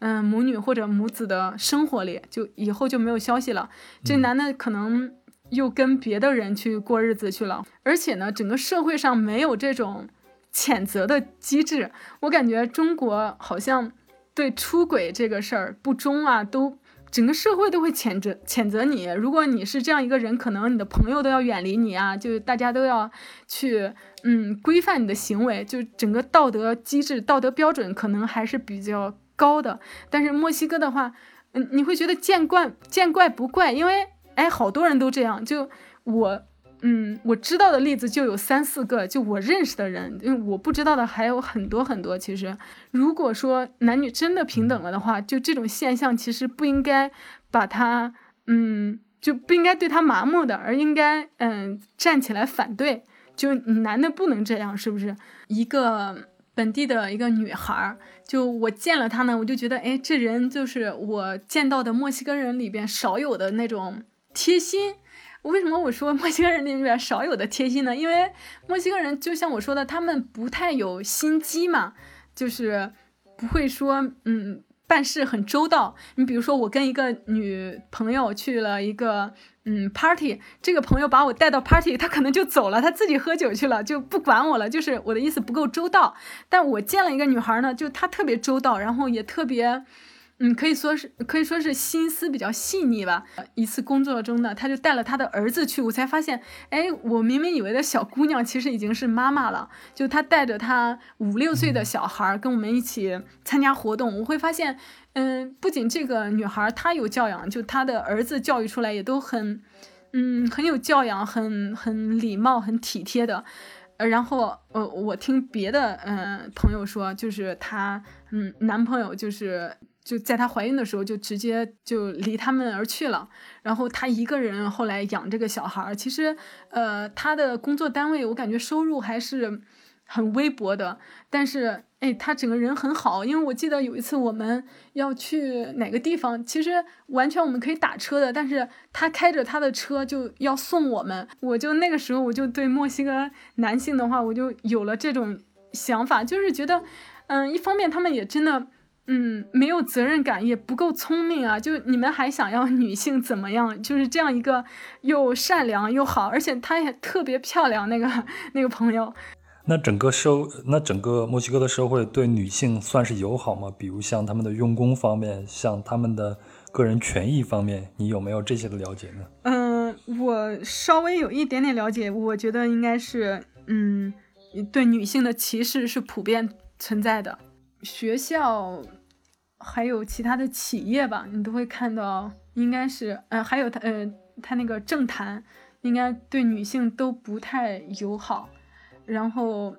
S2: 嗯，母女或者母子的生活里，就以后就没有消息了。这男的可能又跟别的人去过日子去了，而且呢，整个社会上没有这种。谴责的机制，我感觉中国好像对出轨这个事儿不忠啊，都整个社会都会谴责谴责你。如果你是这样一个人，可能你的朋友都要远离你啊，就大家都要去嗯规范你的行为，就整个道德机制、道德标准可能还是比较高的。但是墨西哥的话，嗯，你会觉得见怪见怪不怪，因为哎，好多人都这样，就我。嗯，我知道的例子就有三四个，就我认识的人，因为我不知道的还有很多很多。其实，如果说男女真的平等了的话，就这种现象其实不应该把它，嗯，就不应该对他麻木的，而应该嗯站起来反对。就男的不能这样，是不是？一个本地的一个女孩，就我见了她呢，我就觉得，哎，这人就是我见到的墨西哥人里边少有的那种贴心。为什么我说 墨西哥人那边少有的贴心呢？因为墨西哥人就像我说的，他们不太有心机嘛，就是不会说嗯办事很周到。你比如说，我跟一个女朋友去了一个嗯 party，这个朋友把我带到 party，他可能就走了，他自己喝酒去了，就不管我了。就是我的意思不够周到。但我见了一个女孩呢，就她特别周到，然后也特别。嗯，可以说是可以说是心思比较细腻吧。一次工作中呢，他就带了他的儿子去，我才发现，哎，我明明以为的小姑娘其实已经是妈妈了。就他带着他五六岁的小孩跟我们一起参加活动，我会发现，嗯，不仅这个女孩她有教养，就她的儿子教育出来也都很，嗯，很有教养，很很礼貌，很体贴的。呃，然后呃，我听别的嗯朋友说，就是她嗯男朋友就是。就在她怀孕的时候，就直接就离他们而去了。然后她一个人后来养这个小孩儿。其实，呃，她的工作单位我感觉收入还是很微薄的。但是，哎，她整个人很好。因为我记得有一次我们要去哪个地方，其实完全我们可以打车的，但是她开着她的车就要送我们。我就那个时候我就对墨西哥男性的话，我就有了这种想法，就是觉得，嗯，一方面他们也真的。嗯，没有责任感，也不够聪明啊！就你们还想要女性怎么样？就是这样一个又善良又好，而且她也特别漂亮。那个那个朋友，
S1: 那整个社，那整个墨西哥的社会对女性算是友好吗？比如像他们的用工方面，像他们的个人权益方面，你有没有这些的了解呢？
S2: 嗯，我稍微有一点点了解，我觉得应该是，嗯，对女性的歧视是普遍存在的。学校还有其他的企业吧，你都会看到，应该是，呃，还有他，呃，他那个政坛，应该对女性都不太友好，然后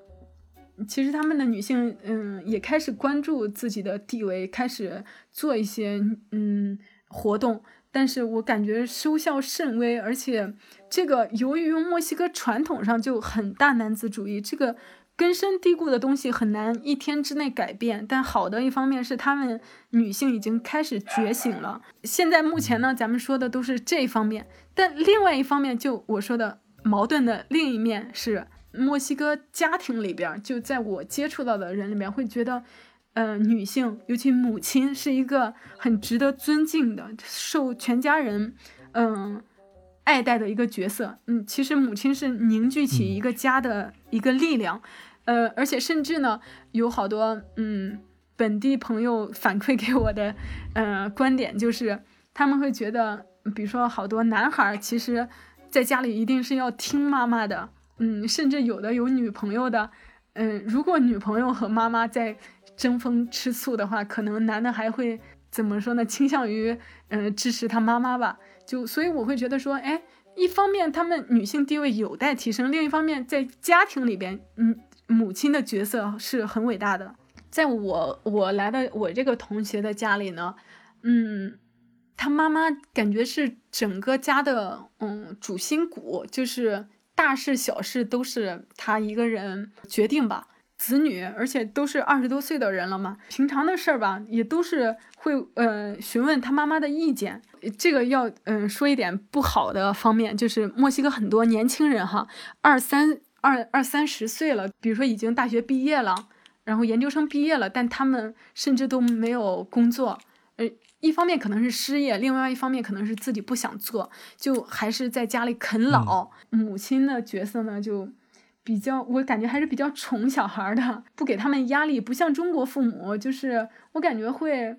S2: 其实他们的女性，嗯，也开始关注自己的地位，开始做一些嗯活动。但是我感觉收效甚微，而且这个由于墨西哥传统上就很大男子主义，这个根深蒂固的东西很难一天之内改变。但好的一方面是他们女性已经开始觉醒了。现在目前呢，咱们说的都是这一方面，但另外一方面就我说的矛盾的另一面是，墨西哥家庭里边，就在我接触到的人里面会觉得。呃，女性尤其母亲是一个很值得尊敬的、受全家人嗯爱戴的一个角色。嗯，其实母亲是凝聚起一个家的一个力量。呃，而且甚至呢，有好多嗯本地朋友反馈给我的呃观点，就是他们会觉得，比如说好多男孩其实在家里一定是要听妈妈的。嗯，甚至有的有女朋友的，嗯，如果女朋友和妈妈在。争风吃醋的话，可能男的还会怎么说呢？倾向于嗯支持他妈妈吧。就所以我会觉得说，哎，一方面他们女性地位有待提升，另一方面在家庭里边，嗯，母亲的角色是很伟大的。在我我来的我这个同学的家里呢，嗯，他妈妈感觉是整个家的嗯主心骨，就是大事小事都是他一个人决定吧。子女，而且都是二十多岁的人了嘛，平常的事儿吧，也都是会呃询问他妈妈的意见。这个要嗯说一点不好的方面，就是墨西哥很多年轻人哈，二三二二三十岁了，比如说已经大学毕业了，然后研究生毕业了，但他们甚至都没有工作。呃，一方面可能是失业，另外一方面可能是自己不想做，就还是在家里啃老。母亲的角色呢，就。比较，我感觉还是比较宠小孩的，不给他们压力，不像中国父母，就是我感觉会，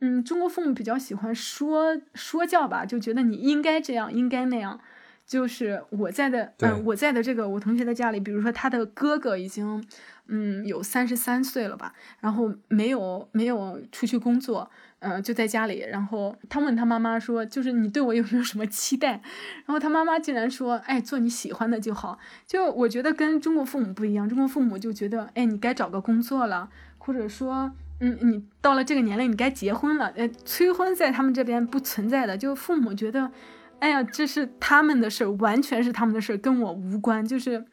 S2: 嗯，中国父母比较喜欢说说教吧，就觉得你应该这样，应该那样。就是我在的，嗯，我在的这个我同学的家里，比如说他的哥哥已经，嗯，有三十三岁了吧，然后没有没有出去工作。嗯，就在家里，然后他问他妈妈说：“就是你对我有没有什么期待？”然后他妈妈竟然说：“哎，做你喜欢的就好。”就我觉得跟中国父母不一样，中国父母就觉得：“哎，你该找个工作了，或者说，嗯，你到了这个年龄，你该结婚了。”呃，催婚在他们这边不存在的，就父母觉得：“哎呀，这是他们的事儿，完全是他们的事儿，跟我无关。”就是，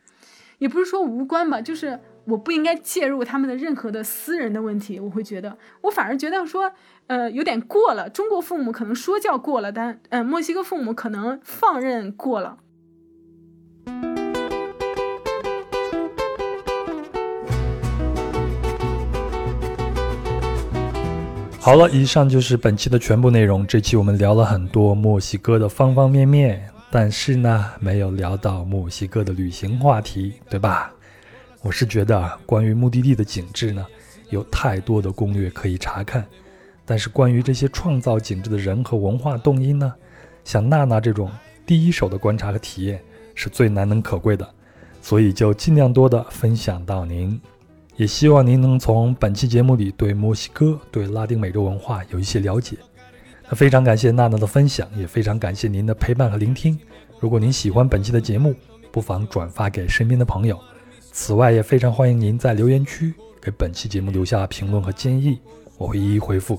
S2: 也不是说无关吧，就是。我不应该介入他们的任何的私人的问题，我会觉得，我反而觉得说，呃，有点过了。中国父母可能说教过了，但，呃，墨西哥父母可能放任过了。
S1: 好了，以上就是本期的全部内容。这期我们聊了很多墨西哥的方方面面，但是呢，没有聊到墨西哥的旅行话题，对吧？我是觉得啊，关于目的地的景致呢，有太多的攻略可以查看，但是关于这些创造景致的人和文化动因呢，像娜娜这种第一手的观察和体验是最难能可贵的，所以就尽量多的分享到您，也希望您能从本期节目里对墨西哥、对拉丁美洲文化有一些了解。那非常感谢娜娜的分享，也非常感谢您的陪伴和聆听。如果您喜欢本期的节目，不妨转发给身边的朋友。此外，也非常欢迎您在留言区给本期节目留下评论和建议，我会一一回复。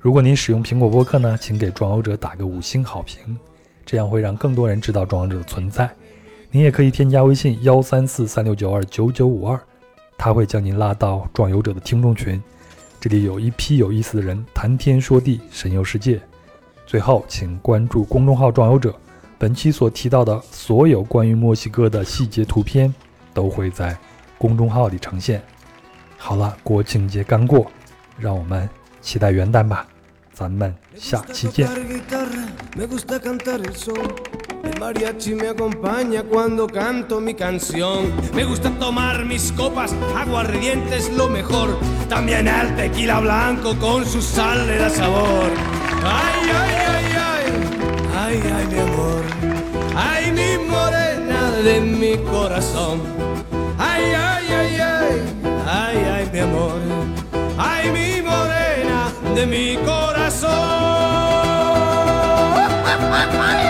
S1: 如果您使用苹果播客呢，请给壮游者打个五星好评，这样会让更多人知道壮游者的存在。您也可以添加微信幺三四三六九二九九五二，他会将您拉到壮游者的听众群，这里有一批有意思的人谈天说地，神游世界。最后，请关注公众号壮游者，本期所提到的所有关于墨西哥的细节图片。都会在公众号里呈现。好了，国庆节刚过，让我们期待元旦吧。咱们下期见。
S3: El mariachi me acompaña cuando canto mi canción. Me gusta tomar mis copas, aguardiente es lo mejor. También el tequila blanco con su sal le da sabor. Ay, ay, ay, ay, ay, ay, mi amor. Ay, mi morena de mi corazón. Ay, ay, ay, ay, ay, ay, mi amor. Ay, mi morena de mi corazón.